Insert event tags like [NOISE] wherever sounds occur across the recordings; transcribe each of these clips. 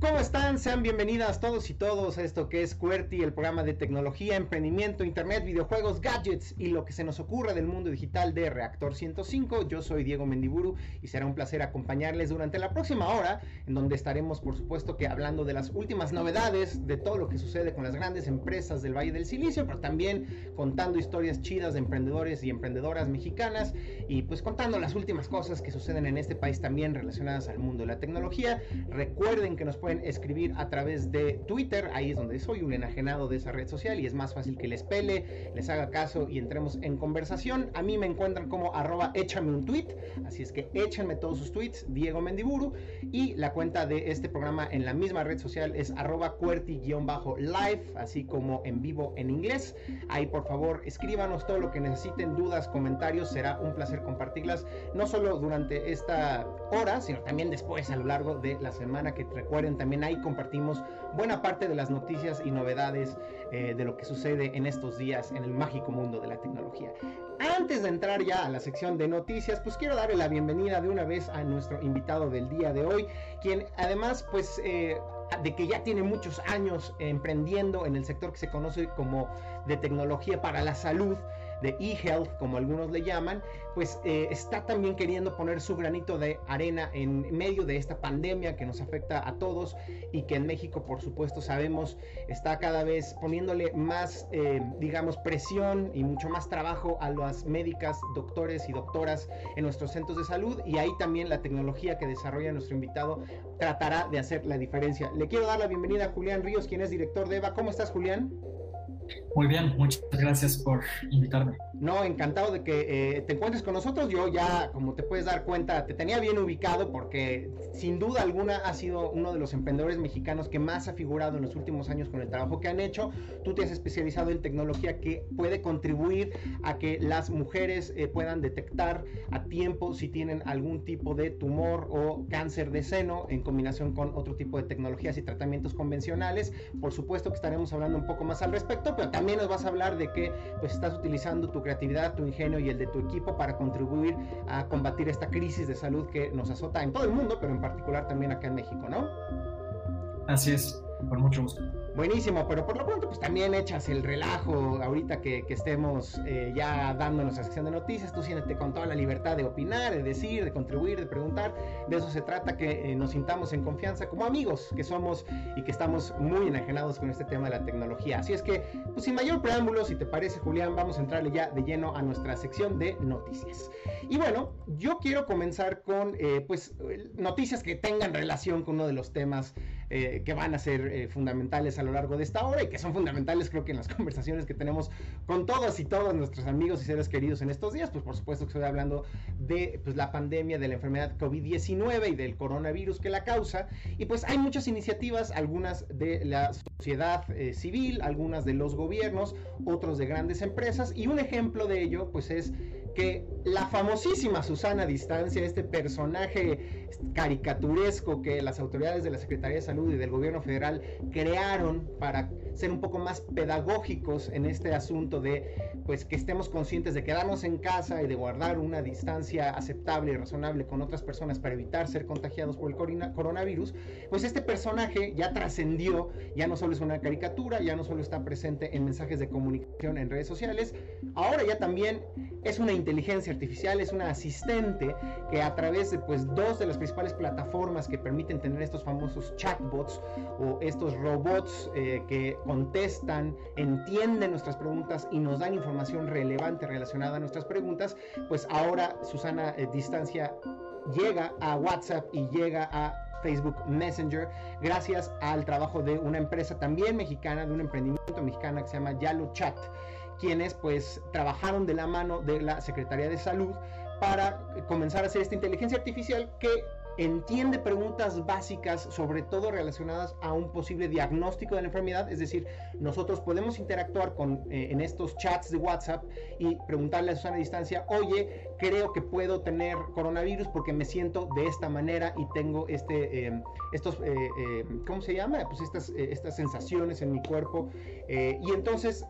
¿Cómo están? Sean bienvenidas todos y todos a esto que es QWERTY, el programa de tecnología, emprendimiento, internet, videojuegos, gadgets y lo que se nos ocurra del mundo digital de Reactor 105. Yo soy Diego Mendiburu y será un placer acompañarles durante la próxima hora, en donde estaremos, por supuesto, que hablando de las últimas novedades, de todo lo que sucede con las grandes empresas del Valle del Silicio, pero también contando historias chidas de emprendedores y emprendedoras mexicanas y pues contando las últimas cosas que suceden en este país también relacionadas al mundo de la tecnología. Recuerden que nos pueden escribir a través de Twitter, ahí es donde soy un enajenado de esa red social y es más fácil que les pele, les haga caso y entremos en conversación. A mí me encuentran como arroba échame un tweet, así es que échenme todos sus tweets, Diego Mendiburu, y la cuenta de este programa en la misma red social es arroba cuerti-live, así como en vivo en inglés. Ahí por favor escríbanos todo lo que necesiten, dudas, comentarios, será un placer compartirlas, no solo durante esta hora, sino también después a lo largo de la semana que recuerden también ahí compartimos buena parte de las noticias y novedades eh, de lo que sucede en estos días en el mágico mundo de la tecnología. Antes de entrar ya a la sección de noticias, pues quiero darle la bienvenida de una vez a nuestro invitado del día de hoy, quien además pues... Eh, de que ya tiene muchos años emprendiendo en el sector que se conoce como de tecnología para la salud, de eHealth, como algunos le llaman, pues eh, está también queriendo poner su granito de arena en medio de esta pandemia que nos afecta a todos y que en México, por supuesto, sabemos está cada vez poniéndole más, eh, digamos, presión y mucho más trabajo a las médicas, doctores y doctoras en nuestros centros de salud y ahí también la tecnología que desarrolla nuestro invitado tratará de hacer la diferencia. Le quiero dar la bienvenida a Julián Ríos, quien es director de EVA. ¿Cómo estás, Julián? Muy bien, muchas gracias por invitarme. No, encantado de que eh, te encuentres con nosotros. Yo ya, como te puedes dar cuenta, te tenía bien ubicado porque sin duda alguna ha sido uno de los emprendedores mexicanos que más ha figurado en los últimos años con el trabajo que han hecho. Tú te has especializado en tecnología que puede contribuir a que las mujeres eh, puedan detectar a tiempo si tienen algún tipo de tumor o cáncer de seno en combinación con otro tipo de tecnologías y tratamientos convencionales. Por supuesto que estaremos hablando un poco más al respecto, pero también nos vas a hablar de que pues estás utilizando tu creatividad, tu ingenio y el de tu equipo para contribuir a combatir esta crisis de salud que nos azota en todo el mundo, pero en particular también acá en México, ¿no? Así es, por mucho gusto. Buenísimo, pero por lo pronto pues también echas el relajo ahorita que, estemos eh, ya dando nuestra sección de noticias, tú siéntete con toda la libertad de opinar, de decir, de contribuir, de preguntar, de eso se trata, que eh, nos sintamos en confianza como amigos que somos y que estamos muy enajenados con este tema de la tecnología. Así es que, pues sin mayor preámbulo, si te parece Julián, vamos a entrarle ya de lleno a nuestra sección de noticias. Y bueno, yo quiero comenzar con eh, pues noticias que tengan relación con uno de los temas que van a ser fundamentales a lo largo de esta hora y que son fundamentales creo que en las [LAUGHS] conversaciones que tenemos con todos y todos nuestros amigos y seres queridos en estos días, pues por supuesto que estoy hablando de pues, la pandemia de la enfermedad COVID-19 y del coronavirus que la causa. Y pues hay muchas iniciativas, algunas de la sociedad eh, civil, algunas de los gobiernos, otros de grandes empresas y un ejemplo de ello pues es que la famosísima Susana Distancia, este personaje caricaturesco que las autoridades de la Secretaría de Salud y del gobierno federal crearon para ser un poco más pedagógicos en este asunto de pues que estemos conscientes de quedarnos en casa y de guardar una distancia aceptable y razonable con otras personas para evitar ser contagiados por el coronavirus, pues este personaje ya trascendió, ya no solo es una caricatura, ya no solo está presente en mensajes de comunicación en redes sociales, ahora ya también es una inteligencia artificial, es una asistente que a través de pues dos de las principales plataformas que permiten tener estos famosos chatbots o estos robots eh, que contestan, entienden nuestras preguntas y nos dan información relevante relacionada a nuestras preguntas, pues ahora Susana eh, Distancia llega a WhatsApp y llega a Facebook Messenger, gracias al trabajo de una empresa también mexicana, de un emprendimiento mexicana que se llama Yalo Chat, quienes pues trabajaron de la mano de la Secretaría de Salud para comenzar a hacer esta inteligencia artificial que entiende preguntas básicas, sobre todo relacionadas a un posible diagnóstico de la enfermedad. Es decir, nosotros podemos interactuar con, eh, en estos chats de WhatsApp y preguntarle a Susana a distancia, oye, creo que puedo tener coronavirus porque me siento de esta manera y tengo este, em, estos, eh, em, ¿cómo se llama? Pues estas, eh, estas sensaciones en mi cuerpo. y entonces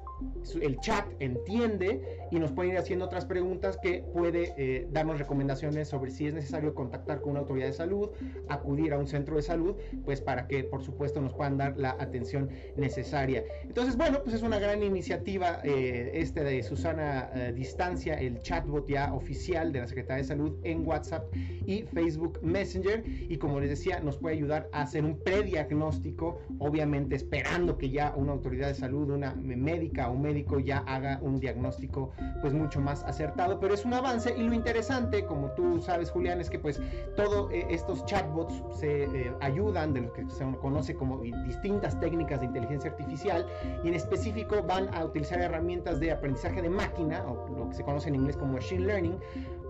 el chat entiende y nos puede ir haciendo otras preguntas que puede eh, darnos recomendaciones sobre si es necesario contactar con una autoridad de salud, acudir a un centro de salud, pues para que por supuesto nos puedan dar la atención necesaria. Entonces, bueno, pues es una gran iniciativa eh, este de Susana eh, Distancia, el chatbot ya oficial de la Secretaría de Salud en WhatsApp y Facebook Messenger y como les decía, nos puede ayudar a hacer un prediagnóstico, obviamente esperando que ya una autoridad de salud, una médica o un médico ya haga un diagnóstico pues mucho más acertado, pero es un avance y lo interesante, como tú sabes Julián, es que pues todos eh, estos chatbots se eh, ayudan de lo que se conoce como distintas técnicas de inteligencia artificial y en específico van a utilizar herramientas de aprendizaje de máquina o lo que se conoce en inglés como machine learning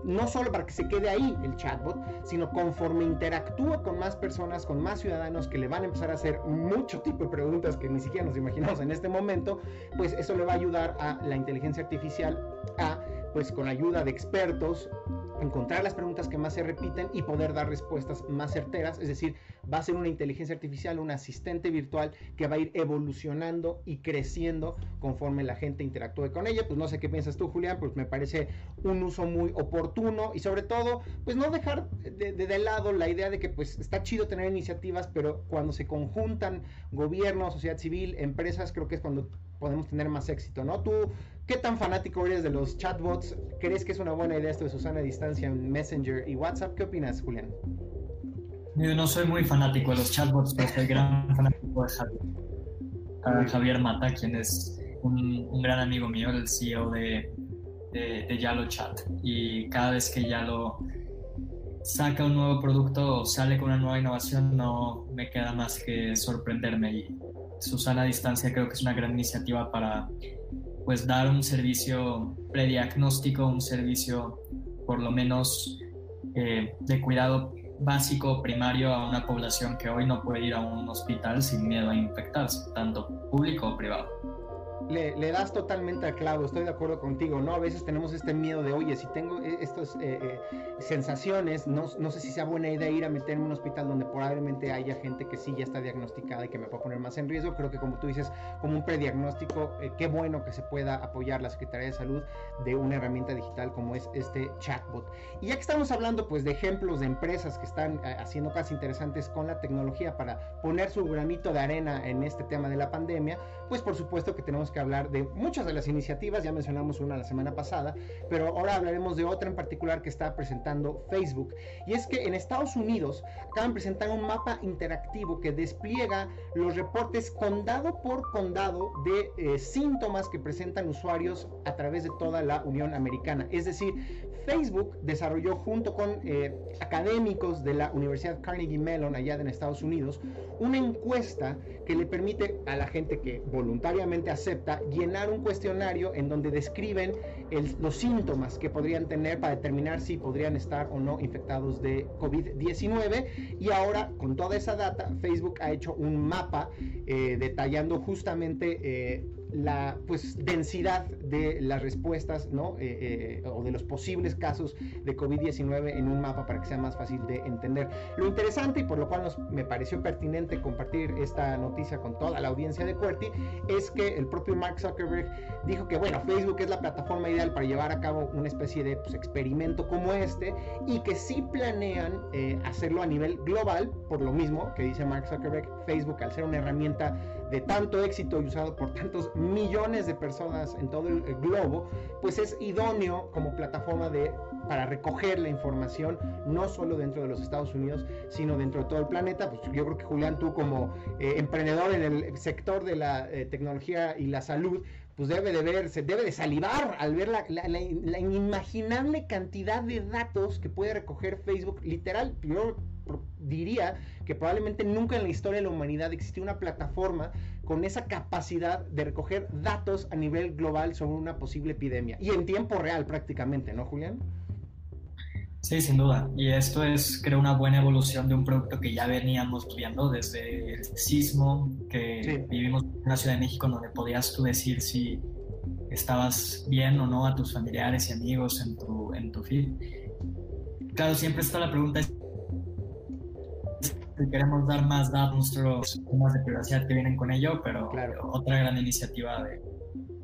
no solo para que se quede ahí el chatbot, sino conforme interactúa con más personas, con más ciudadanos que le van a empezar a hacer mucho tipo de preguntas que ni siquiera nos imaginamos en este momento, pues eso le va a ayudar a la inteligencia artificial a, pues con ayuda de expertos, encontrar las preguntas que más se repiten y poder dar respuestas más certeras, es decir, va a ser una inteligencia artificial, un asistente virtual que va a ir evolucionando y creciendo conforme la gente interactúe con ella. Pues no sé qué piensas tú, Julián, pues me parece un uso muy oportuno y sobre todo, pues no dejar de, de, lado la idea de que pues está chido tener iniciativas, pero cuando se conjuntan gobierno, sociedad civil, empresas, creo que es cuando podemos tener más éxito, ¿no? ¿Tú qué tan fanático eres de los chatbots? ¿Crees que es una buena idea esto de Susana a distancia en Messenger y WhatsApp? ¿Qué opinas, Julián? Yo no soy muy fanático de los chatbots, pero soy gran fanático de Javier, Mata, quien es un, gran amigo mío, el CEO de, de, Yalo Chat. Y cada vez que Yalo saca un nuevo producto o sale con una nueva innovación, no me queda más que sorprenderme. Y Susana Distancia creo que es una gran iniciativa para pues dar un servicio prediagnóstico, un servicio por lo menos eh, de cuidado básico primario a una población que hoy no puede ir a un hospital sin miedo a infectarse, tanto público o privado le, das totalmente al clavo, estoy de acuerdo contigo, ¿no? A veces tenemos este miedo de, oye, si tengo eh, estas eh, eh, sensaciones, no, no, sé si sea buena idea ir a meterme en un hospital donde probablemente haya gente que sí ya está diagnosticada y que me pueda poner más en riesgo. Creo que como tú dices, como un prediagnóstico, qué bueno que se pueda apoyar la Secretaría de Salud de una herramienta digital como es este chatbot. Y ya que estamos hablando pues de ejemplos de empresas que están haciendo cosas interesantes con la tecnología para poner su granito de arena en este tema de la pandemia, pues por supuesto que tenemos que hablar de muchas de las iniciativas, ya mencionamos una la semana pasada, pero ahora hablaremos de otra en particular que está presentando Facebook. Y es que en Estados Unidos acaban de presentar un mapa interactivo que despliega los reportes condado por condado de eh, síntomas que presentan usuarios a través de toda la Unión Americana. Es decir, Facebook desarrolló junto con eh, académicos de la Universidad Carnegie Mellon allá en Estados Unidos una encuesta que le permite a la gente que voluntariamente acepta llenar un cuestionario en donde describen los síntomas que podrían tener para determinar si podrían estar o no infectados de COVID-19 y ahora con toda esa data Facebook ha hecho un mapa eh, detallando justamente eh, la pues densidad de las respuestas ¿no? Eh, o de los posibles casos de COVID-19 en un mapa para que sea más fácil de entender. Lo interesante y por lo cual nos, me pareció pertinente compartir esta noticia con toda la audiencia de QWERTY es que el propio Mark Zuckerberg dijo que bueno, Facebook es la plataforma ideal para llevar a cabo una especie de pues, experimento como este y que sí planean eh, hacerlo a nivel global, por lo mismo que dice Mark Zuckerberg, Facebook al ser una herramienta de tanto éxito y usado por tantos millones de personas en todo el, globo, pues es idóneo como plataforma de, para recoger la información, no solo dentro de los Estados Unidos, sino dentro de todo el planeta. Pues yo creo que Julián, tú como eh, emprendedor en el sector de la eh, tecnología y la salud, pues debe de verse, debe de salivar al ver la, inimaginable cantidad de datos que puede recoger Facebook. Literal, yo diría que probablemente nunca en la historia de la humanidad existió una plataforma con esa capacidad de recoger datos a nivel global sobre una posible epidemia. Y en tiempo real prácticamente, ¿no, Julián? Sí, sin duda. Y esto es, creo, una buena evolución de un producto que ya veníamos viendo desde el sismo que vivimos en la Ciudad de México, donde podías tú decir si estabas bien o no a tus familiares y amigos en tu, en tu feed. Claro, siempre está la pregunta si queremos dar más datos, nuestros temas de privacidad que vienen con ello, pero otra gran iniciativa de,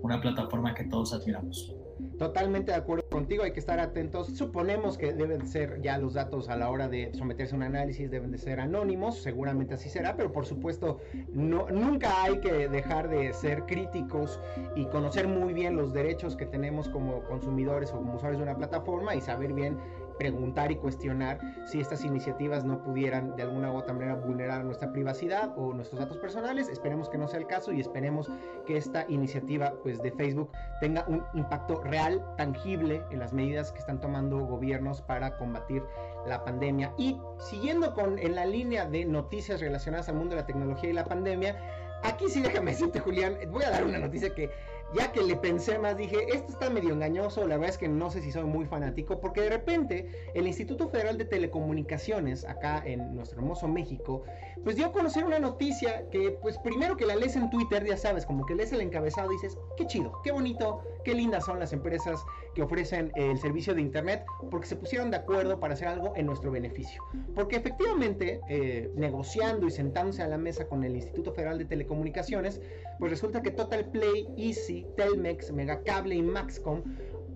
una plataforma que todos admiramos. Totalmente de acuerdo contigo, hay que estar atentos. Suponemos que deben ser ya los datos a la hora de someterse a un análisis, deben de ser anónimos, seguramente así será, pero por supuesto no, nunca hay que dejar de ser críticos y conocer muy bien los derechos que tenemos como consumidores o como usuarios de una plataforma y saber bien preguntar y cuestionar si estas iniciativas no pudieran de alguna u otra manera vulnerar nuestra privacidad o nuestros datos personales. Esperemos que no sea el caso y esperemos que esta iniciativa pues, de Facebook tenga un impacto real, tangible en las medidas que están tomando gobiernos para combatir la pandemia. Y siguiendo con en la línea de noticias relacionadas al mundo de la tecnología y la pandemia, aquí sí déjame decirte Julián, voy a dar una noticia que ya que le pensé más, dije, esto está medio engañoso, la verdad es que no sé si soy muy fanático, porque de repente el Instituto Federal de Telecomunicaciones, acá en nuestro hermoso México, pues dio a conocer una noticia que, pues primero que la lees en Twitter, ya sabes, como que lees el encabezado y dices, qué chido, qué bonito, qué lindas son las empresas que ofrecen el servicio de Internet, porque se pusieron de acuerdo para hacer algo en nuestro beneficio. Porque efectivamente, eh, negociando y sentándose a la mesa con el Instituto Federal de Telecomunicaciones, pues resulta que Total Play, Easy, Telmex, Megacable y Maxcom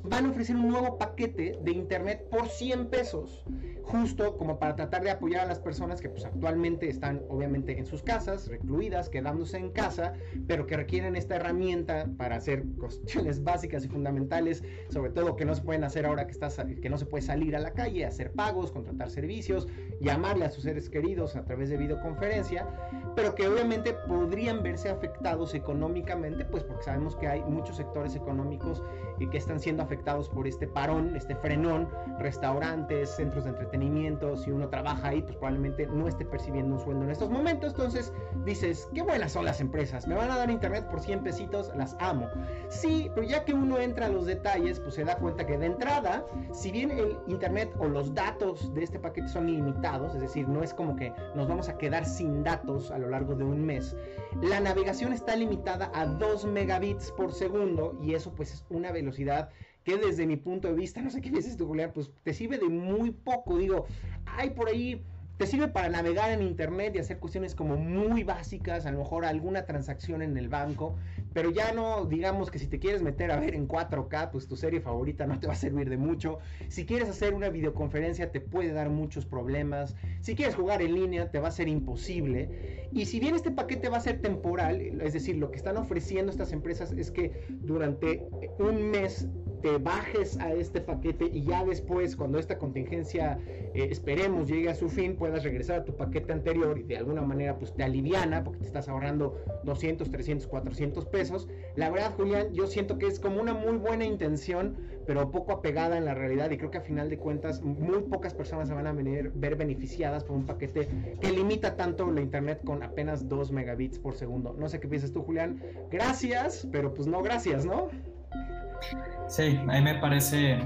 van a ofrecer un nuevo paquete de internet por 100 pesos, justo como para tratar de apoyar a las personas que pues actualmente están obviamente en sus casas, recluidas, quedándose en casa, pero que requieren esta herramienta para hacer cuestiones [LAUGHS] básicas y fundamentales, sobre todo que no se pueden hacer ahora que estás que no se puede salir a la calle, hacer pagos, contratar servicios, llamarle a sus seres queridos a través de videoconferencia, pero que obviamente podrían verse afectados económicamente, pues porque sabemos que hay muchos sectores económicos que están siendo afectados por este parón, este frenón, restaurantes, centros de entretenimiento, si uno trabaja ahí, pues probablemente no esté percibiendo un sueldo en estos momentos, entonces dices, qué buenas son las empresas, me van a dar internet por 100 pesitos, las amo. Sí, pero ya que uno entra a los detalles, pues se da cuenta que de entrada, si bien el internet o los datos de este paquete son ilimitados, es decir, no es como que nos vamos a quedar sin datos a lo largo de un mes, la navegación está limitada a 2 megabits por segundo y eso pues es una velocidad que desde mi punto de vista, no sé qué piensas tú, Julián, pues te sirve de muy poco. Digo, hay por ahí te sirve para navegar en internet y hacer cuestiones como muy básicas, a lo mejor alguna transacción en el banco, pero ya no, digamos que si te quieres meter a ver en 4K, pues tu serie favorita no te va a servir de mucho. Si quieres hacer una videoconferencia te puede dar muchos problemas. Si quieres jugar en línea te va a ser imposible. Y si bien este paquete va a ser temporal, es decir, lo que están ofreciendo estas empresas es que durante un mes te bajes a este paquete y ya después, cuando esta contingencia eh, esperemos llegue a su fin, puedas regresar a tu paquete anterior y de alguna manera pues te aliviana porque te estás ahorrando 200, 300, 400 pesos. La verdad, Julián, yo siento que es como una muy buena intención, pero poco apegada en la realidad y creo que a final de cuentas muy pocas personas se van a venir, ver beneficiadas por un paquete que limita tanto la internet con apenas 2 megabits por segundo. No sé qué piensas tú, Julián. Gracias, pero pues no gracias, ¿no? Sí, a mí me parece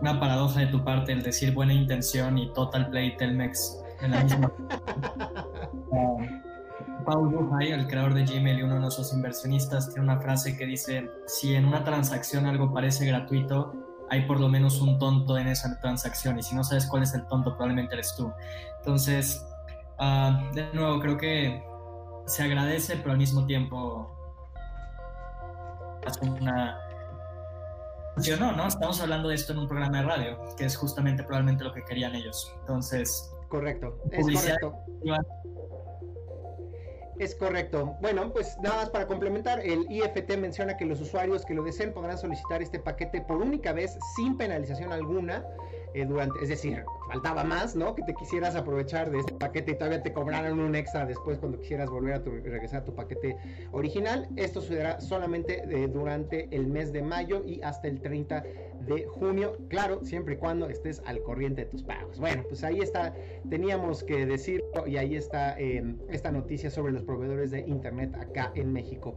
una paradoja de tu parte el decir buena intención y Total Play Telmex en la misma. [LAUGHS] Paul Buchay, el creador de Gmail y uno de nuestros inversionistas, tiene una frase que dice, si en una transacción algo parece gratuito, hay por lo menos un tonto en esa transacción y si no sabes cuál es el tonto, probablemente eres tú. Entonces, ah, de nuevo, creo que se agradece, pero al mismo tiempo hace una funcionó, ¿no? Estamos hablando de esto en un programa de radio, que es justamente probablemente lo que querían ellos. Entonces, correcto, es correcto. Es correcto. Bueno, pues nada más para complementar, el IFT menciona que los usuarios que lo deseen podrán solicitar este paquete por única vez sin penalización alguna eh, durante, es decir, faltaba más, ¿no? Que te quisieras aprovechar de este paquete y todavía te cobraran un extra después cuando quisieras volver a regresar a tu paquete original. Esto sucederá solamente eh, durante el mes de mayo y hasta el 30 de junio, claro, siempre y cuando estés al corriente de tus pagos. Bueno, pues ahí está, teníamos que decirlo y ahí está em, esta noticia sobre los proveedores de internet acá en México.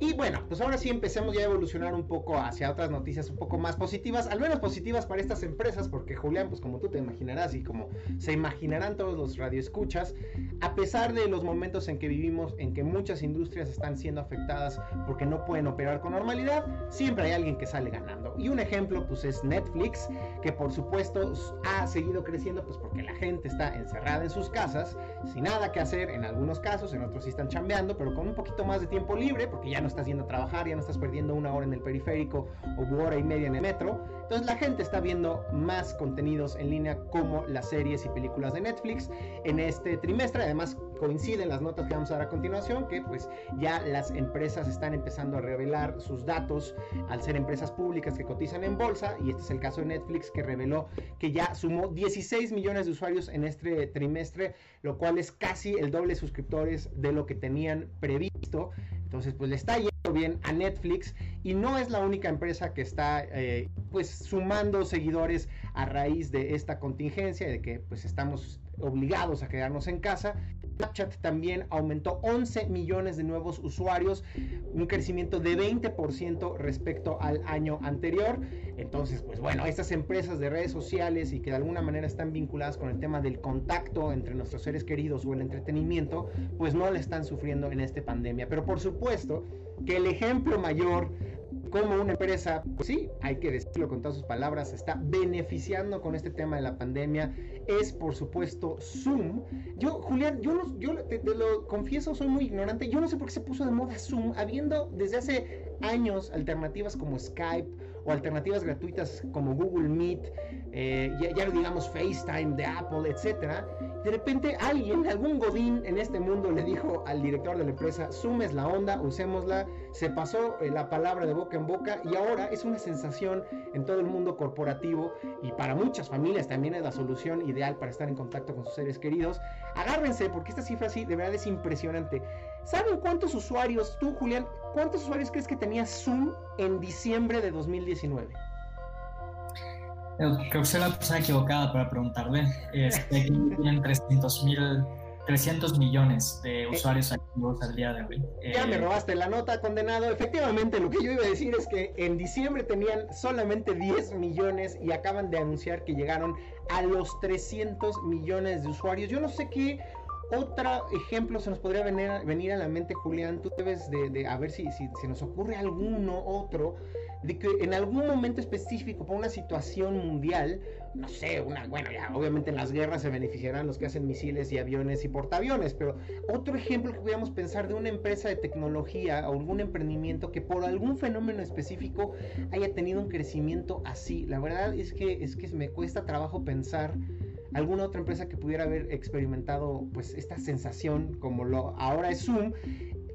Y bueno, pues ahora sí empecemos ya a evolucionar un poco hacia otras noticias un poco más positivas, al menos positivas para estas empresas, porque Julián, pues como tú te imaginarás, manera, así como se imaginarán todos los radioescuchas, a pesar de los momentos en que vivimos, en que muchas industrias están siendo afectadas porque no pueden operar con normalidad, siempre hay alguien que sale ganando. Y un ejemplo pues es Netflix, que por supuesto ha seguido creciendo pues porque la gente está encerrada en sus casas, sin nada que hacer en algunos casos, en otros sí están chambeando, pero con un poquito más de tiempo libre, porque ya no estás yendo a trabajar, ya no estás perdiendo una hora en el periférico o hora y media en el metro. Entonces la gente está viendo más contenidos en línea como las series y películas de Netflix en este trimestre. Además coinciden las notas que vamos a dar a continuación, que pues ya las empresas están empezando a revelar sus datos al ser empresas públicas que cotizan en bolsa. Y este es el caso de Netflix que reveló que ya sumó 16 millones de usuarios en este trimestre, lo cual es casi el doble suscriptores de lo que tenían previsto. Entonces, pues le está yendo bien a Netflix y no es la única empresa que está eh, pues sumando seguidores a raíz de esta contingencia, de que pues estamos obligados a quedarnos en casa. Snapchat también aumentó 11 millones de nuevos usuarios, un crecimiento de 20% respecto al año anterior. Entonces, pues bueno, estas empresas de redes sociales y que de alguna manera están vinculadas con el tema del contacto entre nuestros seres queridos o el entretenimiento, pues no le están sufriendo en esta pandemia. Pero por supuesto que el ejemplo mayor como una empresa, pues sí, hay que decirlo con todas sus palabras, está beneficiando con este tema de la pandemia, es por supuesto Zoom. Yo, Julián, yo, no, yo te, lo confieso, soy muy ignorante, yo no sé por qué se puso de moda Zoom, habiendo desde hace años alternativas como Skype o alternativas gratuitas como Google Meet, eh, ya, digamos FaceTime de Apple, etcétera. De repente alguien, algún godín en este mundo le dijo al director de la empresa, Zoom es la onda, usémosla, se pasó eh, la palabra de boca en boca y ahora es una sensación en todo el mundo corporativo y para muchas familias también es la solución ideal para estar en contacto con sus seres queridos. Agárrense porque esta cifra sí de verdad es impresionante. ¿Saben cuántos usuarios, tú Julián, cuántos usuarios crees que tenía Zoom en diciembre de 2019? Creo que soy la persona equivocada para preguntarle. Este, [LAUGHS] tienen 300 mil 300 millones de eh, usuarios activos al día de hoy. Ya me eh, robaste la nota, condenado. Efectivamente, lo que yo iba a decir es que en diciembre tenían solamente 10 millones y acaban de anunciar que llegaron a los 300 millones de usuarios. Yo no sé qué otro ejemplo se nos podría venir, venir a la mente, Julián. Tú debes de, a ver si, si se nos ocurre alguno otro de que en algún momento específico, por una situación mundial, no sé, una, bueno, ya obviamente en las guerras se beneficiarán los que hacen misiles y aviones y portaaviones, pero otro ejemplo que podríamos pensar de una empresa de tecnología o algún emprendimiento que por algún fenómeno específico haya tenido un crecimiento así. La verdad es que es que me cuesta trabajo pensar alguna otra empresa que pudiera haber experimentado pues esta sensación como lo ahora es Zoom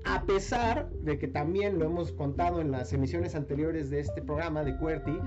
a pesar de que también lo hemos contado en las emisiones anteriores de este programa de QWERTY,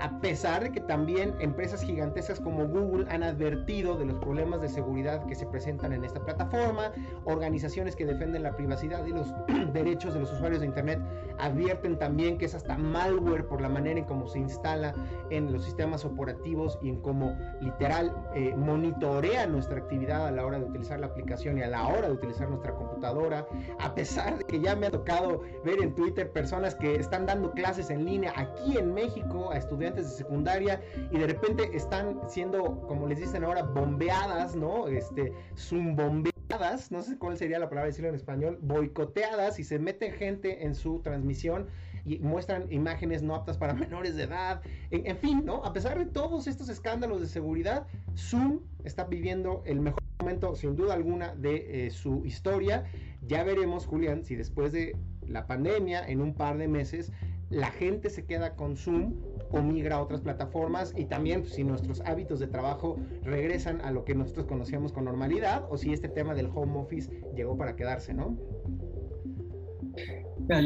a pesar de que también empresas gigantescas como Google han advertido de los problemas de seguridad que se presentan en esta plataforma, organizaciones que defienden la privacidad y los [CLEARS THROAT] derechos de los usuarios de Internet advierten también que es hasta malware por la manera en cómo se instala en los sistemas operativos y en cómo literal eh, monitorea nuestra actividad a la hora de utilizar la aplicación y a la hora de utilizar nuestra computadora, a pesar de que ya me ha tocado ver en Twitter personas que están dando clases en línea aquí en México a estudiantes de secundaria y de repente están siendo, como les dicen ahora, bombeadas, ¿no? Este, zumbombeadas, no sé cuál sería la palabra decirlo en español, boicoteadas y se mete gente en su transmisión y muestran imágenes no aptas para [LAUGHS] menores de edad. En, fin, ¿no? A pesar de todos estos escándalos de seguridad, Zoom está viviendo el mejor momento, sin duda alguna, de eh, su historia. Ya veremos, Julián, si después de la pandemia, en un par de meses, la gente se queda con Zoom o migra a otras plataformas y también pues, si nuestros hábitos de trabajo regresan a lo que nosotros conocíamos con normalidad o si este tema del home office llegó para quedarse, ¿no?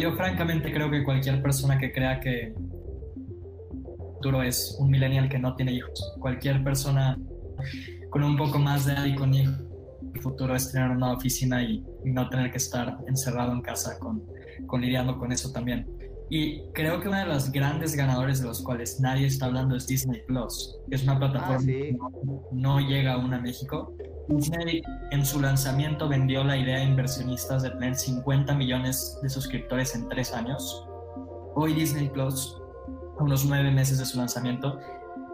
yo francamente creo que cualquier persona que crea que futuro es un millennial que no tiene hijos, cualquier persona con un poco más de edad y con hijos, el futuro es tener una oficina y, no tener que estar encerrado en casa con lidiando con eso también. Y creo que uno de los grandes ganadores de los cuales nadie está hablando es Disney Plus, que es una plataforma ah, que no, llega aún a México. Disney en su lanzamiento vendió la idea a inversionistas de tener 50 millones de suscriptores en tres años. Hoy Disney Plus, a unos nueve meses de su lanzamiento,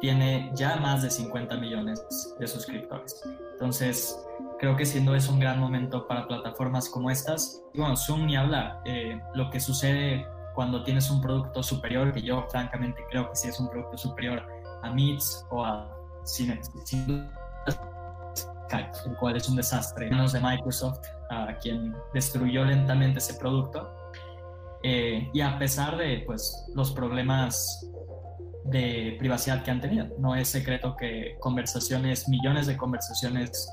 tiene ya más de 50 millones de suscriptores. Entonces, creo que siendo es un gran momento para plataformas como estas. Bueno, Zoom ni habla. Eh, lo que sucede cuando tienes un producto superior, que yo francamente creo que sí es un producto superior a Meets o a Cine, el cual es un desastre. Manos de Microsoft, a quien destruyó lentamente ese producto. Eh, y a pesar de pues, los problemas de privacidad que han tenido. No es secreto que conversaciones, millones de conversaciones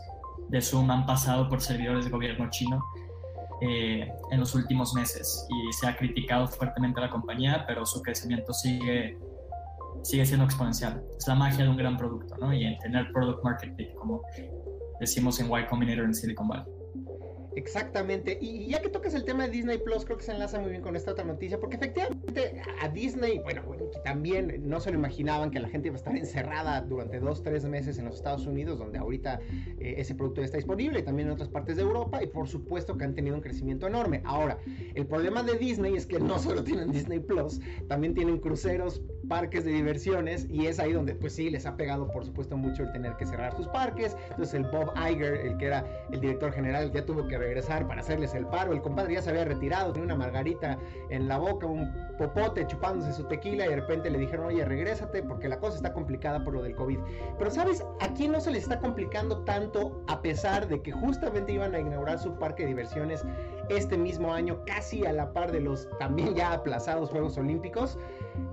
de Zoom han pasado por servidores de gobierno chino eh, en los últimos meses y se ha criticado fuertemente a la compañía, pero su crecimiento sigue, sigue siendo exponencial. Es la magia de un gran producto, ¿no? Y en tener product market fit, como decimos en Y Combinator en Silicon Valley. Exactamente. Y ya que tocas el tema de Disney Plus, creo que se enlaza muy bien con esta otra noticia, porque efectivamente a Disney, bueno, también no se lo imaginaban que la gente iba a estar encerrada durante dos, tres meses en los Estados Unidos, donde ahorita eh, ese producto está disponible, y también en otras partes de Europa, y por supuesto que han tenido un crecimiento enorme. Ahora, el problema de Disney es que no solo tienen Disney Plus, también tienen cruceros, parques de diversiones, y es ahí donde, pues sí, les ha pegado, por supuesto, mucho el tener que cerrar sus parques. Entonces, el Bob Iger, el que era el director general, ya tuvo que regresar para hacerles el paro. El compadre ya se había retirado, tenía una margarita en la boca, un popote chupándose su tequila y de repente le dijeron, oye, regrésate porque la cosa está complicada por lo del COVID. Pero sabes, a quién no se les está complicando tanto a pesar de que justamente iban a inaugurar su parque de diversiones este mismo año, casi a la par de los también ya aplazados Juegos Olímpicos.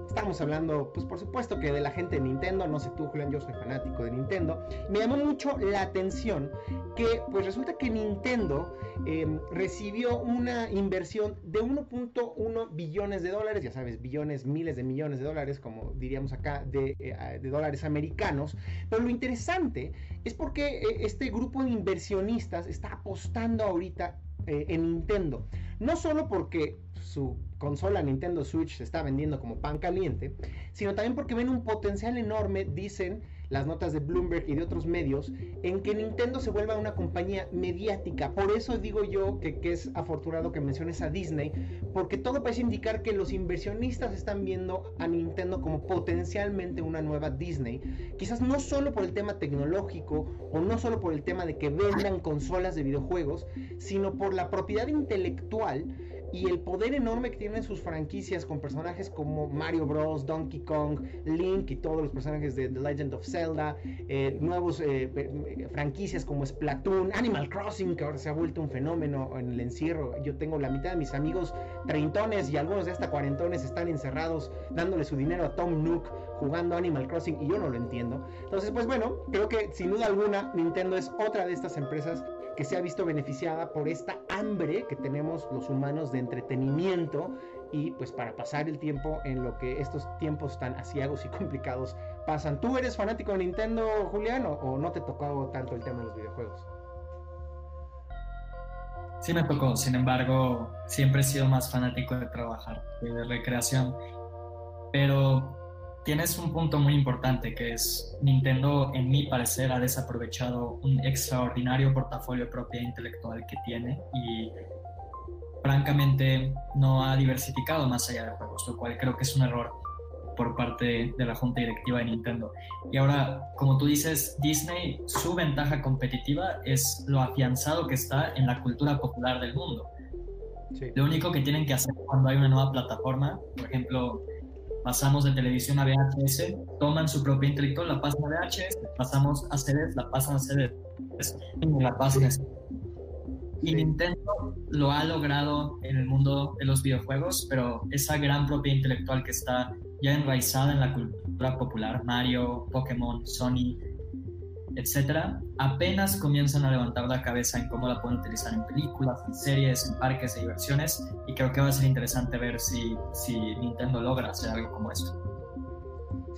Estamos hablando, pues por supuesto que de la gente de Nintendo, no sé tú Julián, yo soy fanático de Nintendo. Me llamó mucho la atención que pues resulta que Nintendo em, recibió una inversión de 1.1 billones de dólares, ya sabes, billones, miles de millones de dólares, como diríamos acá, de, eh, dólares americanos. Pero lo interesante es porque eh, este grupo de inversionistas está apostando ahorita eh, en Nintendo. No solo porque su consola Nintendo Switch se está vendiendo como pan caliente, sino también porque ven un potencial enorme, dicen las notas de Bloomberg y de otros medios, en que Nintendo se vuelva una compañía mediática. Por eso digo yo que, que, es afortunado que menciones a Disney, porque todo parece indicar que los inversionistas están viendo a Nintendo como potencialmente una nueva Disney. Quizás no solo por el tema tecnológico o no solo por el tema de que vendan consolas de videojuegos, sino por la propiedad intelectual y el poder enorme que tienen sus franquicias con personajes como Mario Bros, Donkey Kong, Link y todos los personajes de The Legend of Zelda, eh, nuevos eh, franquicias como Splatoon, Animal Crossing, que ahora se ha vuelto un fenómeno en el encierro. Yo tengo la mitad de mis amigos treintones y algunos de hasta cuarentones están encerrados dándole su dinero a Tom Nook jugando Animal Crossing y yo no lo entiendo. Entonces, pues bueno, creo que sin duda alguna Nintendo es otra de estas empresas que se ha visto beneficiada por esta hambre que tenemos los humanos de entretenimiento y pues para pasar el tiempo en lo que estos tiempos tan asiagos y complicados pasan. ¿Tú eres fanático de Nintendo, Julián, o, no te tocó tanto el tema de los videojuegos? Sí me tocó, sin embargo, siempre he sido más fanático de trabajar, de recreación. Pero tienes un punto muy importante que es Nintendo, en mi parecer, ha desaprovechado un extraordinario portafolio de propiedad intelectual que tiene y francamente no ha diversificado más allá de juegos, lo cual creo que es un error por parte de la junta directiva de Nintendo. Y ahora, como tú dices, Disney, su ventaja competitiva es lo afianzado que está en la cultura popular del mundo. Lo único que tienen que hacer cuando hay una nueva plataforma, por ejemplo, pasamos de televisión a VHS, toman su propia intelectual, la pasan a VHS, pasamos a CDs, la pasan a CDs, y Nintendo lo ha logrado en el mundo de los videojuegos, pero esa gran propiedad intelectual que está ya enraizada en la cultura popular, Mario, Pokémon, Sony, etcétera, apenas comienzan a levantar la cabeza en cómo la pueden utilizar en películas, en series, en parques de diversiones, y creo que va a ser interesante ver si, si Nintendo logra hacer algo como esto.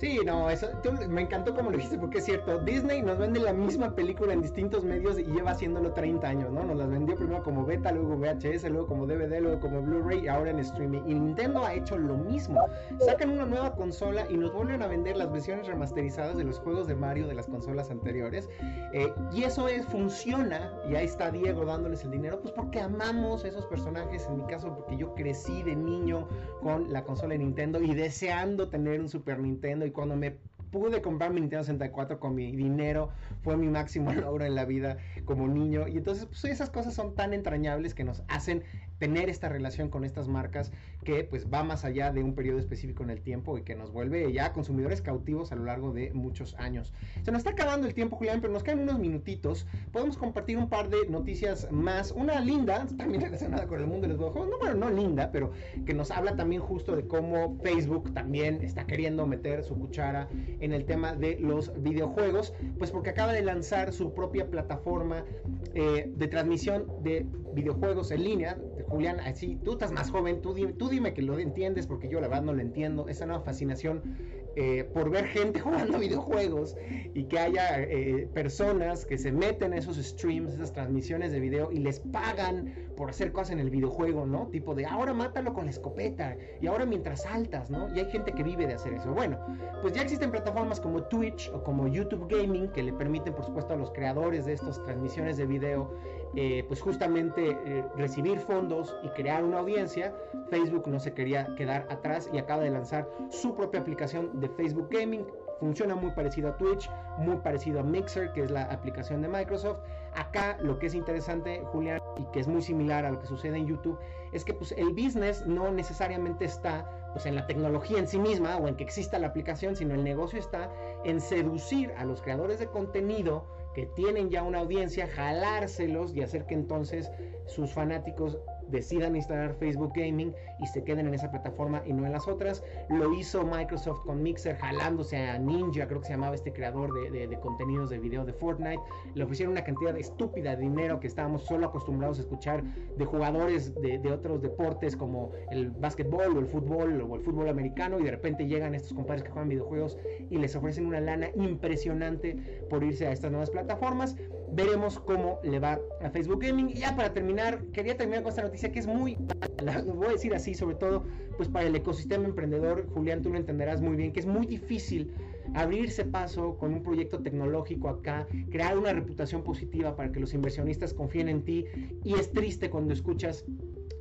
Sí, no, eso me encantó como lo dijiste porque es cierto, Disney nos vende la misma película en distintos medios y lleva haciéndolo 30 años, ¿no? Nos las vendió primero como beta, luego VHS, luego como DVD, luego como Blu-ray y ahora en streaming. Y Nintendo ha hecho lo mismo. Sacan una nueva consola y nos vuelven a vender las versiones remasterizadas de los juegos de Mario de las consolas anteriores. Eh, y eso es, funciona, y ahí está Diego dándoles el dinero, pues porque amamos esos personajes, en mi caso porque yo crecí de niño con la consola de Nintendo y deseando tener un Super Nintendo cuando me pude comprar mi Nintendo 64 con mi dinero, fue mi máximo [LAUGHS] logro en la vida como niño. Y entonces, pues esas cosas son tan entrañables que nos hacen tener esta relación con estas marcas que pues va más allá de un periodo específico en el tiempo y que nos vuelve ya consumidores cautivos a lo largo de muchos años. Se nos está acabando el tiempo, Julián, pero nos quedan unos minutitos. Podemos compartir un par de noticias más. Una linda, también relacionada con el mundo de los videojuegos. No, bueno, no linda, pero que nos habla también justo de cómo Facebook también está queriendo meter su cuchara en el tema de los videojuegos, pues porque acaba de lanzar su propia plataforma eh, de transmisión de videojuegos en línea, Julián, así, tú estás más joven, tú dime, tú dime que lo entiendes, porque yo la verdad no lo entiendo, esa nueva fascinación eh, por ver gente [LAUGHS] jugando videojuegos y que haya eh, personas que se meten en esos streams, esas transmisiones de video y les pagan por hacer cosas en el videojuego, ¿no? Tipo de ahora mátalo con la escopeta y ahora mientras saltas, ¿no? Y hay gente que vive de hacer eso. Bueno, pues ya existen plataformas como Twitch o como YouTube Gaming que le permiten, por supuesto, a los creadores de estas transmisiones de video eh, pues justamente recibir fondos y crear una audiencia, Facebook no se quería quedar atrás y acaba de lanzar su propia aplicación de Facebook Gaming. Funciona muy parecido a Twitch, muy parecido a Mixer, que es la aplicación de Microsoft. Acá lo que es interesante, Julián, y que es muy similar a lo que sucede en YouTube, es que pues, el business no necesariamente está pues, en la tecnología en sí misma o en que exista la aplicación, sino el negocio está en seducir a los creadores de contenido que tienen ya una audiencia, jalárselos y hacer que entonces sus fanáticos decidan instalar Facebook Gaming y se queden en esa plataforma y no en las otras. Lo hizo Microsoft con Mixer jalándose a Ninja, creo que se llamaba este creador de, contenidos de video de Fortnite. Le ofrecieron una cantidad estúpida de dinero que estábamos solo acostumbrados a escuchar de jugadores de, otros deportes como el básquetbol o el fútbol o el fútbol americano y de repente llegan estos compadres que juegan videojuegos y les ofrecen una lana impresionante por irse a estas nuevas plataformas. Veremos cómo le va a Facebook Gaming. Y ya para terminar, quería terminar con esta noticia que es muy, [LAUGHS] voy a decir así, sobre todo pues para el ecosistema emprendedor, Julián, tú lo entenderás muy bien, que es muy difícil abrirse paso con un proyecto tecnológico acá, crear una reputación positiva para que los inversionistas confíen en ti. Y es triste cuando escuchas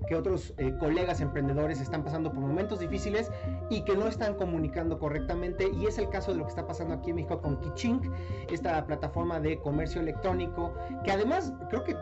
que otros eh, colegas emprendedores están pasando por momentos difíciles y que no están comunicando correctamente. Y es el caso de lo que está pasando aquí en México con Kichink, esta plataforma de comercio electrónico que además creo que